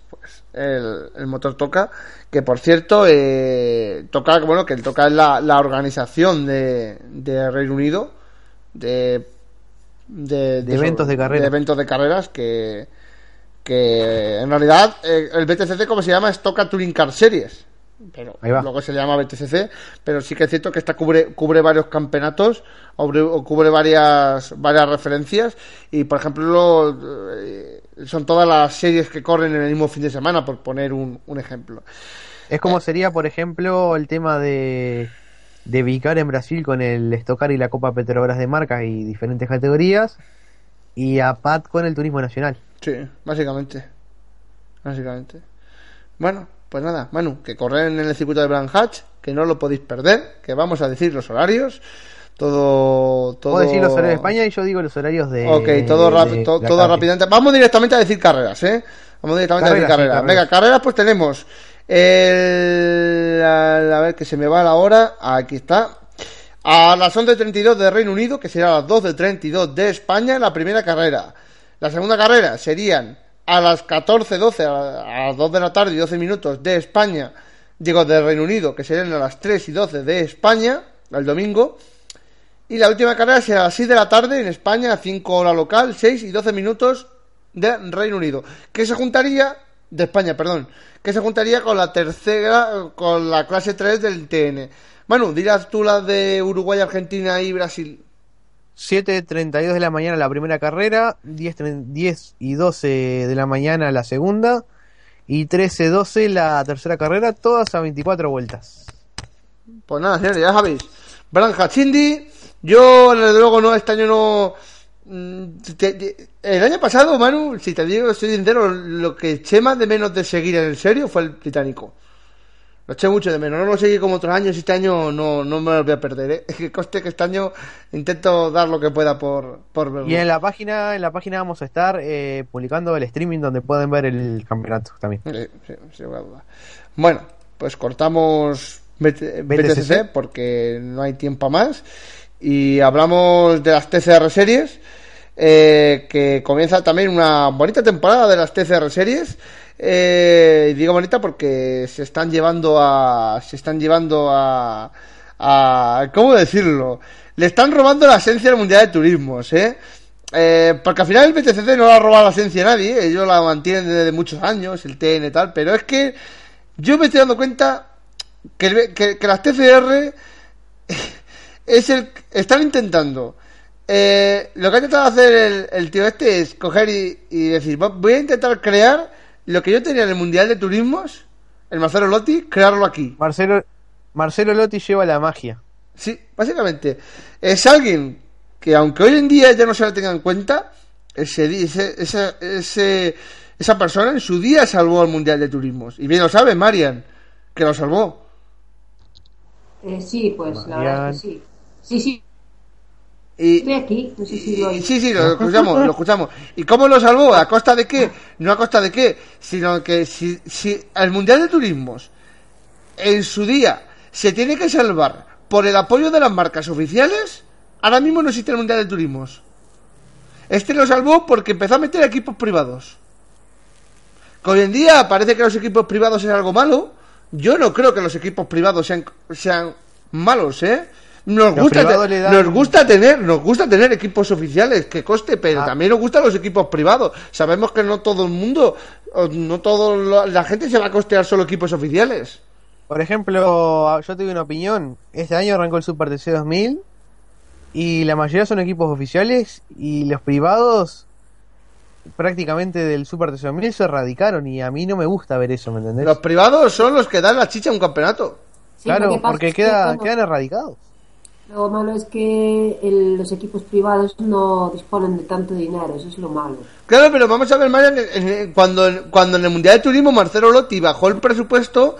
pues el, el motor toca que por cierto eh, toca bueno que el toca es la, la organización de, de Reino Unido de de, De eventos de carrera. de eventos de carreras que que en realidad eh, el BTCC como se llama es Toca Touring Car Series pero luego se llama BTCC pero sí que es cierto que esta cubre cubre varios campeonatos cubre, o cubre varias varias referencias. Y por ejemplo eh, son todas las series que corren en el mismo fin de semana por poner un, un ejemplo. Es como sería, por ejemplo, el tema de, de Vicar en Brasil con el Estocar y la Copa Petrobras de marcas y diferentes categorías. Y a Pat con el Turismo Nacional. sí básicamente. Básicamente. Bueno pues nada Manu que corren en el circuito de Bran Hatch que no lo podéis perder que vamos a decir los horarios todo todo Puedo decir los horarios de España y yo digo los horarios de. Ok, todo, rap- de to- todo rápidamente. Vamos directamente a decir carreras, ¿eh? Vamos directamente a decir Carreras, sí, carreras. carreras. Venga, carreras, pues tenemos. El, a, a ver, que se me va la hora. Aquí está. A las 11.32 de Reino Unido, que será a las 12.32 de España, la primera carrera. La segunda carrera serían a las 14.12, a, a las 2 de la tarde y 12 minutos de España, digo, de Reino Unido, que serían a las 3 y 12 de España, el domingo. Y la última carrera será a las 6 de la tarde en España, a 5 hora local, 6 y 12 minutos de Reino Unido. Que se juntaría, de España, perdón, que se juntaría con la tercera, con la clase 3 del TN. Manu, dirás tú las de Uruguay, Argentina y Brasil. 7.32 de la mañana la primera carrera, 10, 10 y 12 de la mañana la segunda y 13.12 la tercera carrera, todas a 24 vueltas. Pues nada, señores, ya sabéis. Branja Chindi, yo desde luego no, este año no, mm, el año pasado, Manu, si te digo, estoy sincero, lo que eché más de menos de seguir en serio fue el británico. Lo eché mucho de menos, no lo seguí como otros años y este año no, no me lo voy a perder, ¿eh? Que coste que este año intento dar lo que pueda por, por verlo. Y en la página, en la página vamos a estar eh, publicando el streaming donde pueden ver el campeonato también. Sí, sí, sin a duda. Bueno, pues cortamos BT- BTCC. BTCC porque no hay tiempo más y hablamos de las TCR series eh, que comienza también una bonita temporada de las TCR series eh, digo bonita porque se están llevando a se están llevando a a cómo decirlo le están robando la esencia del mundial de turismos eh eh, porque al final el BTCC no le ha robado la esencia a nadie, ellos la mantienen desde muchos años, el TN y tal, pero es que yo me estoy dando cuenta que, el que, que las TCR es el, están intentando. eh, lo que ha intentado hacer el, tío este es coger y, decir, "Va- voy a intentar crear lo que yo tenía en el Mundial de Turismos, el Marcelo Lotti, crearlo aquí. Marcelo, Marcelo Lotti lleva la magia. Sí, básicamente. Es alguien que, aunque hoy en día ya no se le tenga en cuenta, ese, ese, ese, ese- esa persona en su día salvó al Mundial de Turismos. Y bien lo sabe Marian, que lo salvó. Eh, sí, pues la verdad es que sí. Sí, sí, Y, estoy aquí, no sé si lo y- sí, sí, lo escuchamos, lo escuchamos. ¿Y cómo lo salvó? ¿A costa de qué? No a costa de qué, sino que si, si el Mundial de Turismos en su día se tiene que salvar por el apoyo de las marcas oficiales, ahora mismo no existe el Mundial de Turismos. Este lo salvó porque empezó a meter equipos privados. Que hoy en día parece que los equipos privados es algo malo. Yo no creo que los equipos privados sean, sean malos, ¿eh? Nos gusta, te- nos gusta tener, nos gusta tener equipos oficiales, que coste, pero Ah. también nos gustan los equipos privados. Sabemos que no todo el mundo, no todo lo- la gente se va a costear solo equipos oficiales. Por ejemplo, yo tengo una opinión. Este año arrancó el Super TC 2000 y la mayoría son equipos oficiales y los privados prácticamente del Super TC 2000 se erradicaron y a mí no me gusta ver eso, ¿me entendés? Los privados son los que dan la chicha a un campeonato. Sí, claro, porque es que queda, quedan erradicados. Lo malo es que el- los equipos privados no disponen de tanto dinero, eso es lo malo. Claro, pero vamos a ver, en- en- cuando, cuando en el Mundial de Turismo Marcelo Lotti bajó el presupuesto,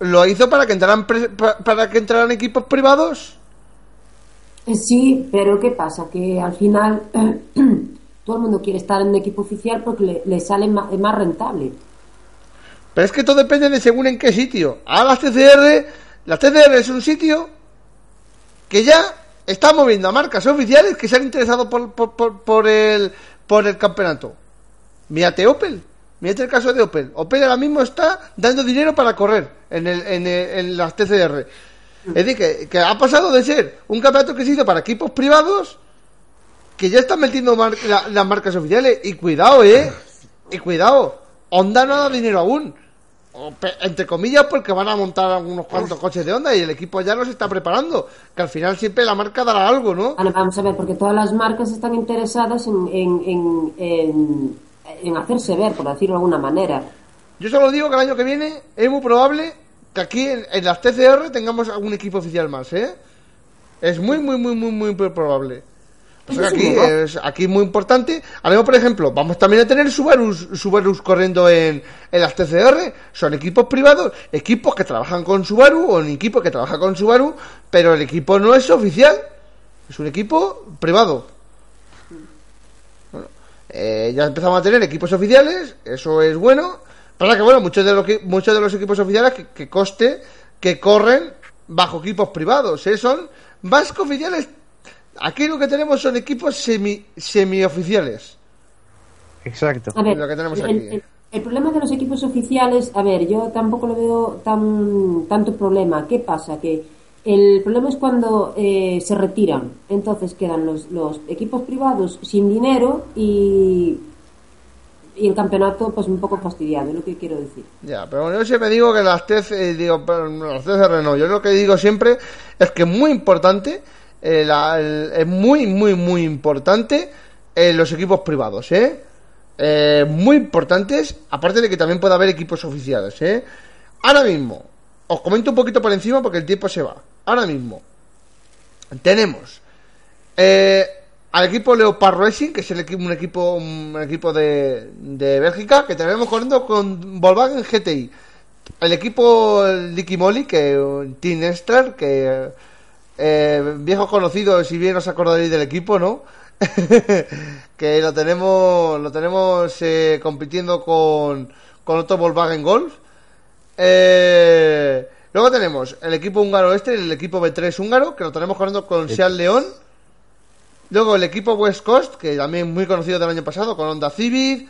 lo hizo para que entraran, pre- pa- para que entraran equipos privados. Eh, Sí, pero ¿qué pasa? Que al final todo el mundo quiere estar en un equipo oficial porque le, le sale es más rentable. Pero es que todo depende de según en qué sitio. A las TCR, la TCR es un sitio que ya está moviendo a marcas oficiales que se han interesado por, por, por, por el, por el campeonato. Mírate Opel. Mírate el caso de Opel. Opel ahora mismo está dando dinero para correr en, el, en, el- en las TCR. Es decir, que, que ha pasado de ser un campeonato que se hizo para equipos privados que ya están metiendo mar- la- las marcas oficiales. Y cuidado, eh. Y cuidado. Honda no ha dado dinero aún. Entre comillas, porque van a montar unos cuantos coches de Honda y el equipo ya los está preparando. Que al final siempre la marca dará algo, ¿no? Bueno, vamos a ver, porque todas las marcas están interesadas en, en, en, en, en hacerse ver, por decirlo de alguna manera. Yo solo digo que el año que viene es muy probable que aquí en, en las TCR tengamos algún equipo oficial más, ¿eh? Es muy, muy, muy, muy, muy probable. Eso aquí es aquí muy importante. Ahora, por ejemplo, vamos también a tener Subarus, Subarus corriendo en, en las TCR. Son equipos privados, equipos que trabajan con Subaru o un equipo que trabaja con Subaru, pero el equipo no es oficial. Es un equipo privado. Bueno, eh, ya empezamos a tener equipos oficiales, eso es bueno. Para que, bueno, muchos de los, muchos de los equipos oficiales que, que coste que corren bajo equipos privados, ¿eh? son más que oficiales. Aquí lo que tenemos son equipos semi semioficiales. Exacto. A ver, Lo que tenemos el, aquí. el- el problema de los equipos oficiales, a ver, yo tampoco lo veo tan tanto problema. ¿Qué pasa? Que el problema es cuando eh, se retiran. Entonces quedan los, los equipos privados sin dinero y, y el campeonato pues un poco fastidiado, es lo que quiero decir. Ya, pero bueno, yo siempre digo que las TC, eh, digo, las TCR no. Yo lo que digo siempre es que es muy importante, eh, es muy, muy, muy importante eh, los equipos privados, ¿eh? Eh, muy importantes, aparte de que también puede haber equipos oficiales, ¿eh? Ahora mismo, os comento un poquito por encima porque el tiempo se va. Ahora mismo, tenemos eh, al equipo Leopard Racing, que es el equipo, un equipo, un equipo de, de Bélgica, que tenemos corriendo con Volkswagen GTI. El equipo Licky Molly, que Team Extra, que eh, viejos conocidos, si bien os acordaréis del equipo, ¿no? que lo tenemos, lo tenemos eh, compitiendo con, con otro Volkswagen Golf. Eh, luego tenemos el equipo húngaro este, el equipo B3 húngaro, que lo tenemos corriendo con Seat León. Luego el equipo West Coast, que también muy conocido del año pasado, con Honda Civic.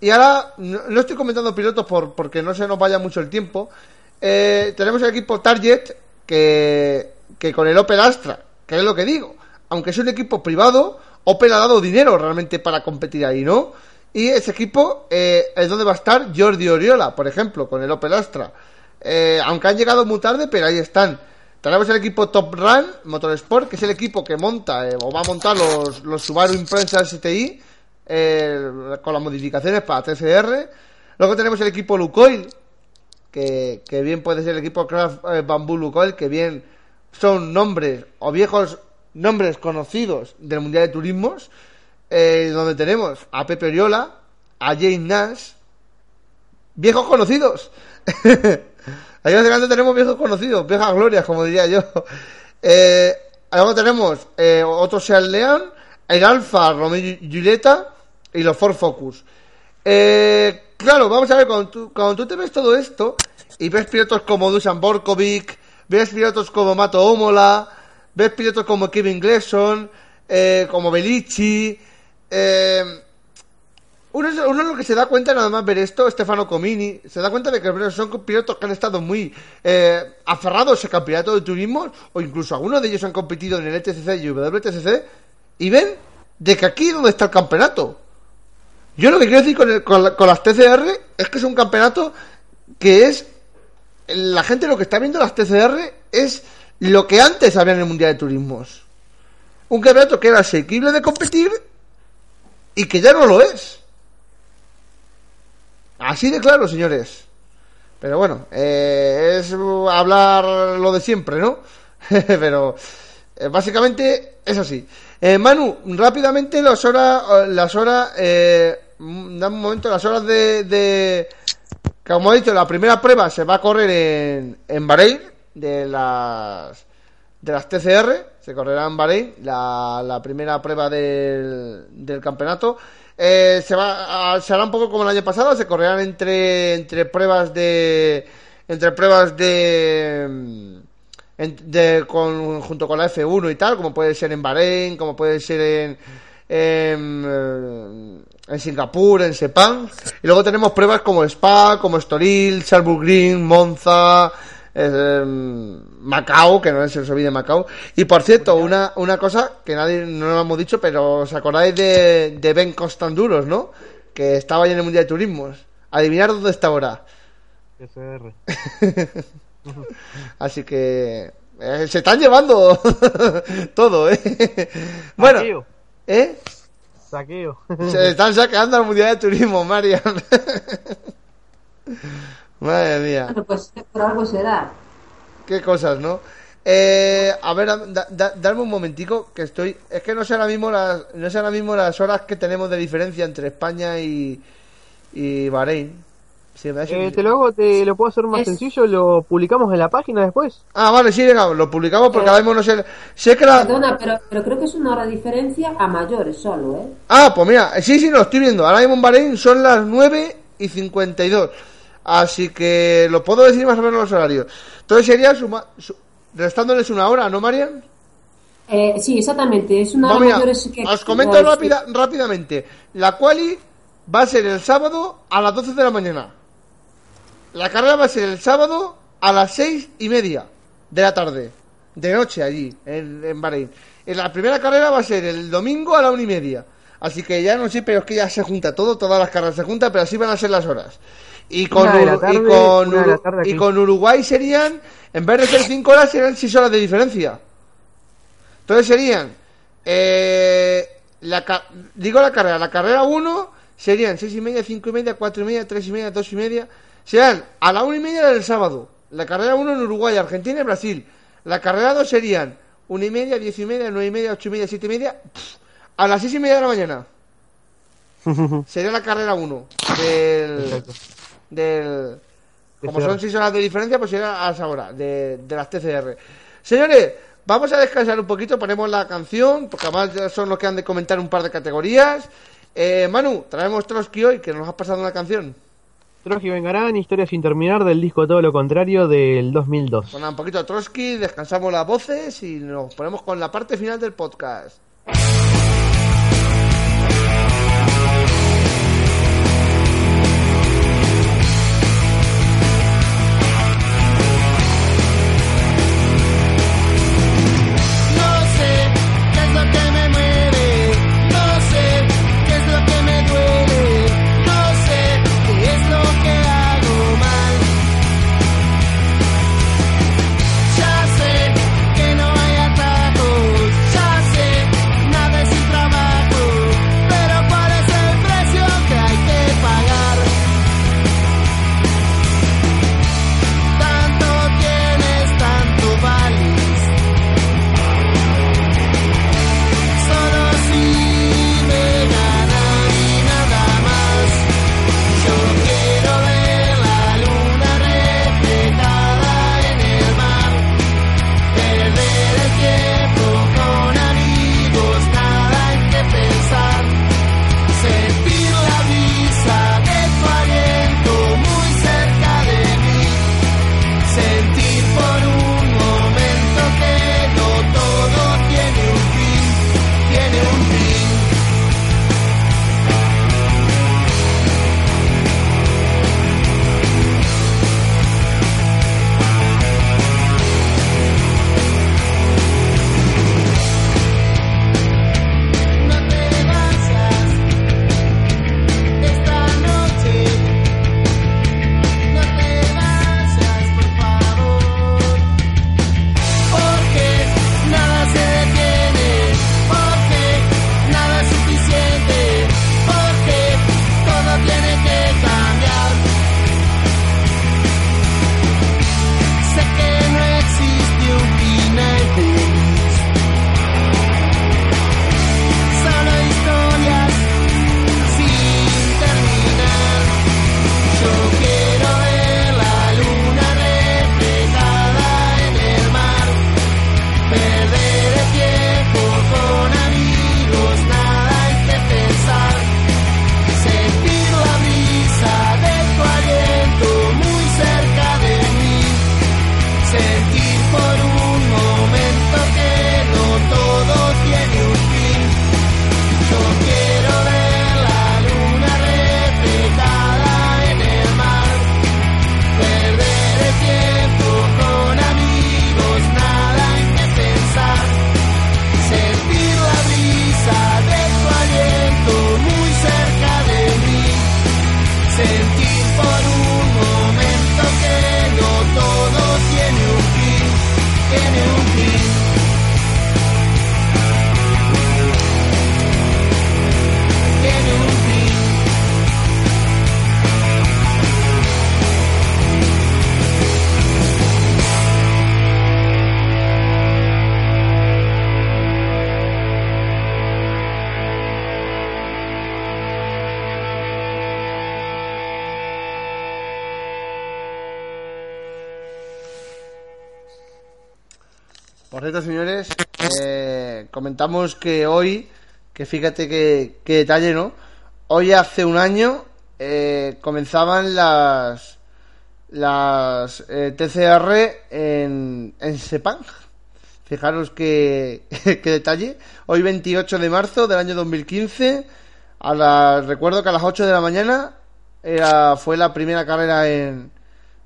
Y ahora, no, no estoy comentando pilotos por, porque no se nos vaya mucho el tiempo. Eh, tenemos el equipo Target, que, que con el Opel Astra, que es lo que digo. Aunque es un equipo privado, Opel ha dado dinero realmente para competir ahí, ¿no? Y ese equipo eh, es donde va a estar Jordi Oriola, por ejemplo, con el Opel Astra. Eh, aunque han llegado muy tarde, pero ahí están. Tenemos el equipo Top Run Motorsport, que es el equipo que monta eh, o va a montar los, los Subaru Impreza STI con las modificaciones para TCR. Luego tenemos el equipo Lukoil, que, que bien puede ser el equipo Craft Bamboo Lukoil, que bien son nombres o viejos nombres conocidos del Mundial de Turismos, eh, donde tenemos a Pepe Oriola, a James Nash, viejos conocidos. Ahí básicamente tenemos viejos conocidos, viejas glorias, como diría yo. Eh, luego tenemos eh, otro Seat León, el Alfa Romeo y Julieta y los Ford Focus. Claro, vamos a ver, cuando tú, cuando te ves todo esto y ves pilotos como Dusan Borkovic, ves pilotos como Mato Omola, ves pilotos como Kevin Gleason, eh, como Belici, eh, uno, uno lo que se da cuenta nada más ver esto, Stefano Comini, se da cuenta de que son pilotos que han estado muy eh, aferrados a ese campeonato de turismo, o incluso algunos de ellos han competido en el ETCC y WTCC, y ven de que aquí es donde está el campeonato. Yo lo que quiero decir con, el- con las TCR es que es un campeonato que es. La gente lo que está viendo las TCR es lo que antes había en el Mundial de Turismos. Un campeonato que era asequible de competir y que ya no lo es. Así de claro, señores. Pero bueno, eh, es hablar lo de siempre, ¿no? Pero eh, básicamente es así. Eh, Manu, rápidamente las horas, las horas, eh, mm, dame un momento, las horas de, como he dicho, la primera prueba se va a correr en, en Bahrein, de las, de las TCR, se correrá en Bahrein, la, primera prueba del, del campeonato. Eh, se va se hará un poco como el año pasado, se correrán entre, entre pruebas de, entre pruebas de, con, junto con la F1 y tal, como puede ser en Bahrein, como puede ser en, en, eh, en Singapur, en Sepang. Y luego tenemos pruebas como Spa, como Estoril, Green, Monza, eh, Macao, que no se os olvide Macao. Y por cierto, una, una cosa que nadie no lo hemos dicho, pero os acordáis de, de Ben Constanduros, ¿no? Que estaba ahí en el Mundial de Turismos. Adivinar dónde está ahora. SR. Así que eh, se están llevando todo, ¿eh? Bueno. ¿eh? Saqueo. Se están saqueando al Mundial de Turismo, Marian. Madre mía, Bueno, pues por algo será. qué cosas, ¿no? Eh, a ver, da- da- darme un momentico que estoy. Es que no sé ahora mismo las, no sé ahora mismo las horas que tenemos de diferencia entre España y y Bahrein. Me Eh, te lo hago, te lo puedo hacer más Es- sencillo, lo publicamos en la página después. Ah, vale, sí, venga, lo publicamos porque Eh, ahora mismo no sé. Sé que la. Perdona, pero, pero creo que es una hora de diferencia a mayores solo, ¿eh? Ah, pues mira, sí, sí, lo estoy viendo. Ahora mismo en Bahrein son las 9 y 52. Así que lo puedo decir más o menos los horarios. Entonces sería suma, su- restándoles una hora, ¿no, Marian? Eh, sí, exactamente. Es una No, hora mira, mayores que. os comento rápida, rápidamente. La quali va a ser el sábado a las 12 de la mañana. La carrera va a ser el sábado a las seis y media de la tarde. De noche allí, en, en Bahrein. Y la primera carrera va a ser el domingo a la una y media. Así que ya no sé, pero es que ya se junta todo, todas las carreras se juntan, pero así van a ser las horas. Y con, tarde, y con, Uru- y Uruguay serían, en vez de ser 5 horas, serían 6 horas de diferencia. Entonces serían, eh, la, digo la carrera, la carrera 1 serían 6 y media, 5 y media, 4 y media, 3 y media, 2 y media, serían a la 1 y media del sábado. La carrera 1 en Uruguay, Argentina y Brasil. La carrera 2 serían 1 y media, 10 y media, 9 y media, 8 y media, 7 y media, pff, a las seis y media de la mañana. Sería la carrera 1 del, del como son 6 horas de diferencia, pues sería a esa hora de, de las TCR. Señores, vamos a descansar un poquito, ponemos la canción, porque además ya son los que han de comentar un par de categorías. Eh, Manu, traemos Trotsky hoy, que nos has pasado una canción. Trotsky Vengarán, Historia sin terminar del disco Todo lo contrario del 2002. Bueno, un poquito de Trotsky, descansamos las voces y nos ponemos con la parte final del podcast. Comentamos que hoy, que fíjate que, que detalle, ¿no? Hoy hace un año eh, comenzaban las las eh, TCR en, en Sepang. Fijaros que, qué detalle. Hoy 28 de marzo del año 2015, a la, recuerdo que a las 8 de la mañana era, fue la primera carrera en,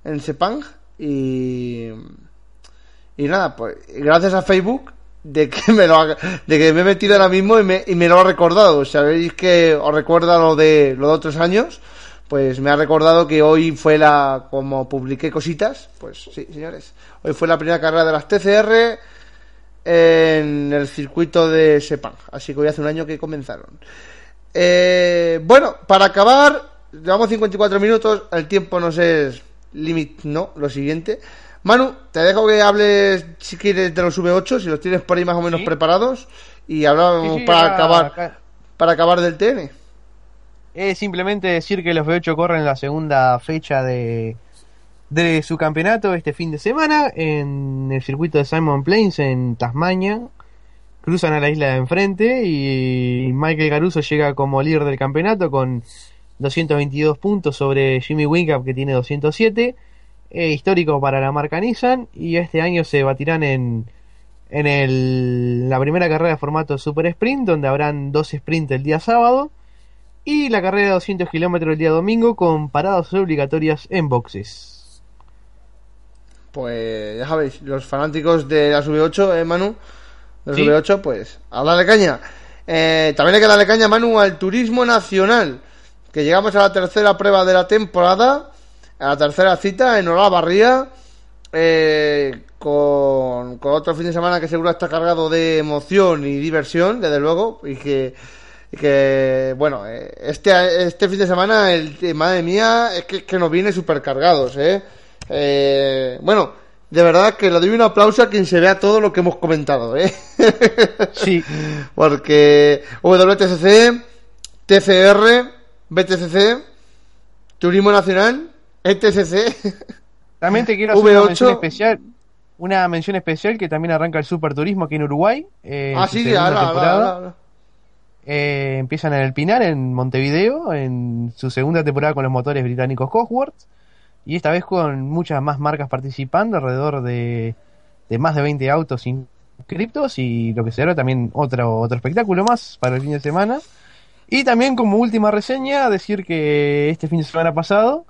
en Sepang y... Y nada, pues gracias a Facebook de que me lo ha- de que me he metido ahora mismo y me, y me lo ha recordado. Sabéis que os recuerda lo de lo de otros años, pues me ha recordado que hoy fue la como publiqué cositas, pues sí, señores. Hoy fue la primera carrera de las TCR en el circuito de Sepang, así que hoy hace un año que comenzaron. Eh, bueno, para acabar, llevamos 54 minutos, el tiempo nos es límite, no, lo siguiente. Manu, te dejo que hables si quieres de los V8, si los tienes por ahí más o menos Sí. preparados. y Sí, sí, para acabar para acabar del TN. Es simplemente decir que los V8 corren la segunda fecha de, de su campeonato este fin de semana en el circuito de Simon Plains en Tasmania. Cruzan a la isla de enfrente y Michael Caruso llega como líder del campeonato con 222 puntos sobre Jimmy Wingap que tiene 207. Eh, histórico para la marca Nissan y este año se batirán en, en el- la primera carrera de formato Super Sprint donde habrán dos sprints el día sábado y la carrera de 200 kilómetros el día domingo con paradas obligatorias en boxes. Pues ya sabéis, los fanáticos de la V8, ¿eh, Manu? De la Sí. V8, pues a darle caña. Eh, también hay que darle caña, Manu, al turismo nacional. Que llegamos a la tercera prueba de la temporada, a la tercera cita en Olavarría, eh, con, con otro fin de semana que seguro está cargado de emoción y diversión, desde luego, y que, y que bueno, eh, este, este fin de semana, el, eh, madre mía, es que, que nos viene súper cargados, ¿eh? Eh, Bueno, de verdad que le doy un aplauso a quien se vea todo lo que hemos comentado, ¿eh? Sí, Porque WTCC, TCR, BTCC, Turismo Nacional, ETCC. también te quiero hacer una V8. mención especial. Una mención especial que también arranca el Super Turismo aquí en Uruguay. eh, ah, sí, ahora, temporada. ahora. Eh, empiezan en el Pinar, en Montevideo, en su segunda temporada con los motores británicos Cosworth. Y esta vez con muchas más marcas participando, alrededor de, de más de 20 autos inscriptos. Y lo que será también otro, otro espectáculo más para el fin de semana. Y también como última reseña, decir que este fin de semana pasado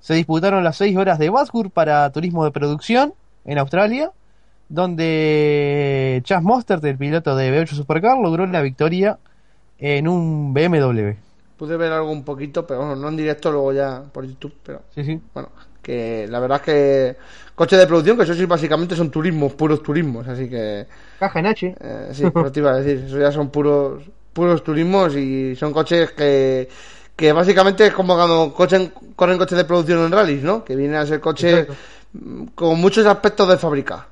se disputaron las 6 horas de Bathurst para turismo de producción en Australia, donde Chas Mostert, el piloto de B8 Supercar, logró la victoria en un BMW. Pude ver algo un poquito, pero bueno, no en directo, luego ya por YouTube, pero Sí, sí. bueno, que la verdad es que coches de producción, que eso sí básicamente son turismos, puros turismos, así que Caja en H. eh, sí, pero te iba a decir, eso ya son puros puros turismos y son coches que que básicamente es como cuando cochen, corren coches de producción en rallies, ¿no? Que vienen a ser coches Exacto. con muchos aspectos de fábrica.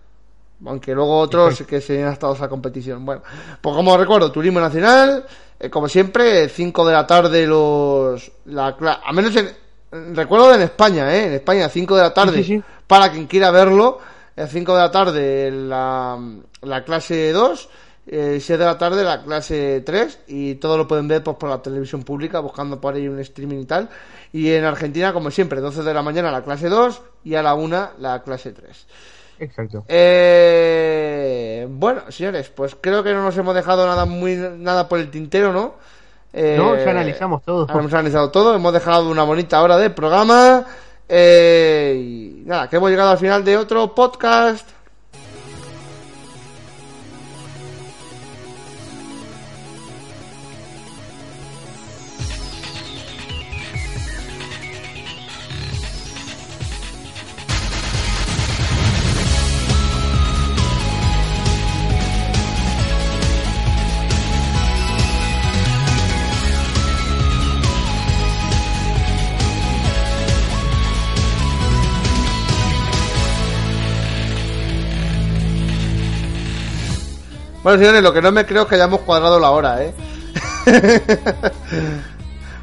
Aunque luego otros Exacto. que se han estado a esa competición. Bueno, pues como recuerdo, Turismo Nacional, eh, como siempre, 5 de la tarde los... La, a menos en... Recuerdo en España, ¿eh? En España, 5 de la tarde. Sí, sí, sí. Para quien quiera verlo, a 5 de la tarde la, la clase 2, eh, 6 de la tarde la clase 3 y todo lo pueden ver pues, por la televisión pública buscando por ahí un streaming y tal. Y en Argentina, como siempre, 12 de la mañana la clase 2 y a la 1 la clase 3. Exacto. Eh, bueno, señores, pues creo que no nos hemos dejado nada muy nada por el tintero, ¿no? Eh, No, ya analizamos todo. Hemos analizado todo, hemos dejado una bonita hora de programa. eh, y nada, que hemos llegado al final de otro podcast. Bueno, señores, lo que no me creo es que hayamos cuadrado la hora, ¿eh?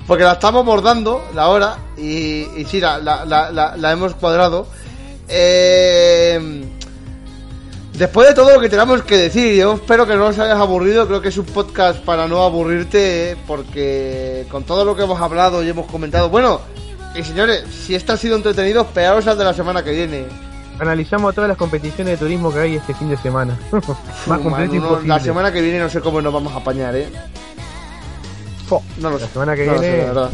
Porque la estamos bordando, la hora, y, sí, la, hemos cuadrado. Eh, después de todo lo que tenemos que decir, yo espero que no os hayas aburrido, creo que es un podcast para no aburrirte, porque con todo lo que hemos hablado y hemos comentado, bueno, y señores, si esto ha sido entretenido, esperaos al de la semana que viene. Analizamos todas las competiciones de turismo que hay este fin de semana. Más. La semana que viene no sé cómo nos vamos a apañar, ¿eh? No lo La sé. semana que no lo sé, viene- la verdad.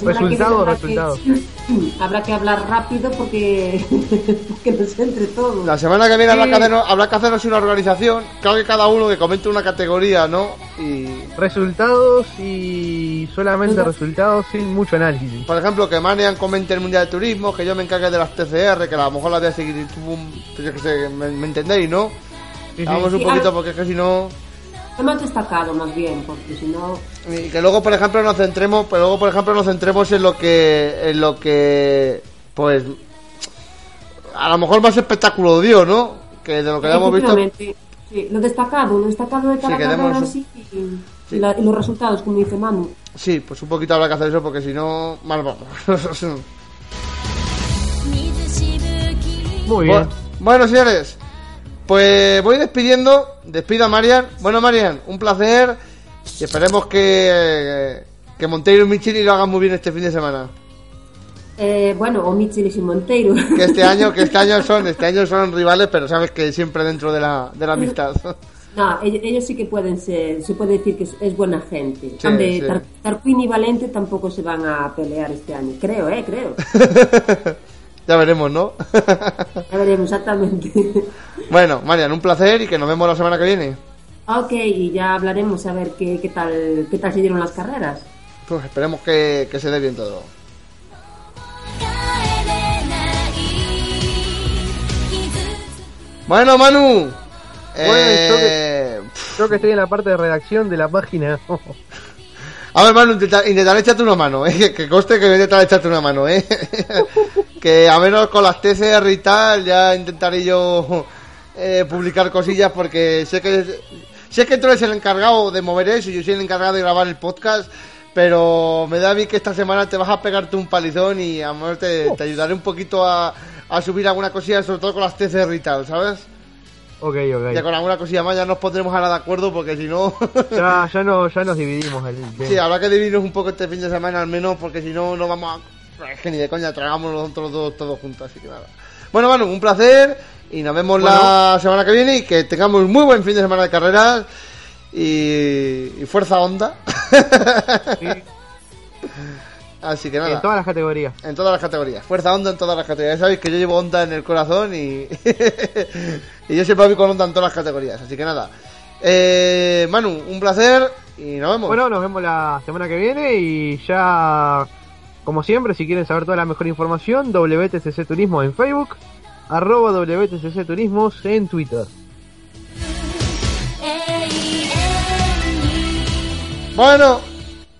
Que Resultados, viene habrá resultados. Que, habrá que hablar rápido porque, porque nos entre todo. La semana que viene habrá, que hacernos, habrá que hacernos una organización. Creo que cada uno que comente una categoría, ¿no? Y, Resultados y solamente resultados sin mucho análisis. por ejemplo, que Manian comente el Mundial de Turismo, que yo me encargue de las TCR, que a lo mejor las voy a seguir. tú, yo qué sé, me, me entendéis, ¿no? Sí, sí. Vamos un Sí, poquito ah. porque es que si no. Hemos destacado más bien, porque si no. Y que luego, por ejemplo, nos centremos, pero luego, por ejemplo, nos centremos en lo que, en lo que, pues, a lo mejor más espectáculo dio, ¿no? Que de lo que hayamos visto. Sí, lo destacado, lo destacado de cada Sí, carrera, un- sí, y, la- los resultados, como dice Manu. Sí, pues un poquito habrá que hacer eso porque si no, mal vamos. Muy bien. Bu- Bueno, señores, pues voy despidiendo. Despido a Marian. Bueno, Marian, un placer. Y esperemos que, que Monteiro y Micheli lo hagan muy bien este fin de semana. Eh, bueno, o Mitchell y Monteiro. Que este año, que este año son, este año son rivales, pero sabes que siempre dentro de la, de la amistad. No, ellos, ellos sí que pueden ser, se puede decir que es, es buena gente. Sí, Hombre, sí. Tar- Tarquín y Valente tampoco se van a pelear este año. Creo, eh, creo. ya veremos, ¿no? Ya veremos exactamente. bueno, Marian, un placer y que nos vemos la semana que viene. ok, y ya hablaremos a ver qué, qué tal qué tal se dieron las carreras. Pues esperemos que, que se dé bien todo. Bueno, Manu. eh, Creo que estoy en la parte de redacción de la página. A ver, Manu, intenta- intentaré echarte una mano, ¿eh? Que, conste que voy intentar echarte una mano, ¿eh? que a menos con las TCR y tal, ya intentaré yo eh, publicar cosillas porque sé que sé que tú eres el encargado de mover eso y yo soy el encargado de grabar el podcast, pero me da a mí que esta semana te vas a pegarte un palizón y a lo mejor te, te ayudaré un poquito a, a subir alguna cosilla, sobre todo con las TCR y tal, ¿sabes? Ok, Ya ok. con alguna cosilla más ya nos pondremos ahora de acuerdo porque si no... Ya, ya, no, ya nos dividimos el tema. Sí, habrá que dividirnos un poco este fin de semana al menos, porque si no, no vamos a... Es que ni de coña, tragamos nosotros dos todos juntos, así que nada. Bueno, Manu, un placer y nos vemos la semana que viene y que tengamos muy buen fin de semana de carreras y, y fuerza onda. Sí, así que nada, en todas las categorías. en todas las categorías. Fuerza onda en todas las categorías. Ya sabéis que yo llevo onda en el corazón y, y yo siempre voy con onda en todas las categorías. Así que nada. Eh, Manu, un placer y nos vemos. Bueno, nos vemos la semana que viene y ya, como siempre, si quieren saber toda la mejor información, WTCC Turismo en Facebook, arroba WTCC Turismos en Twitter. Bueno,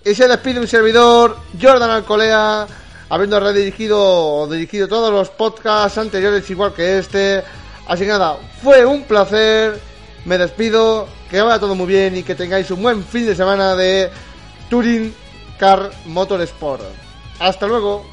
y se despide un servidor, Jordan Alcolea, habiendo redirigido o dirigido todos los podcasts anteriores igual que este. Así que nada, fue un placer, me despido, que vaya todo muy bien y que tengáis un buen fin de semana de Touring Car Motorsport. Hasta luego.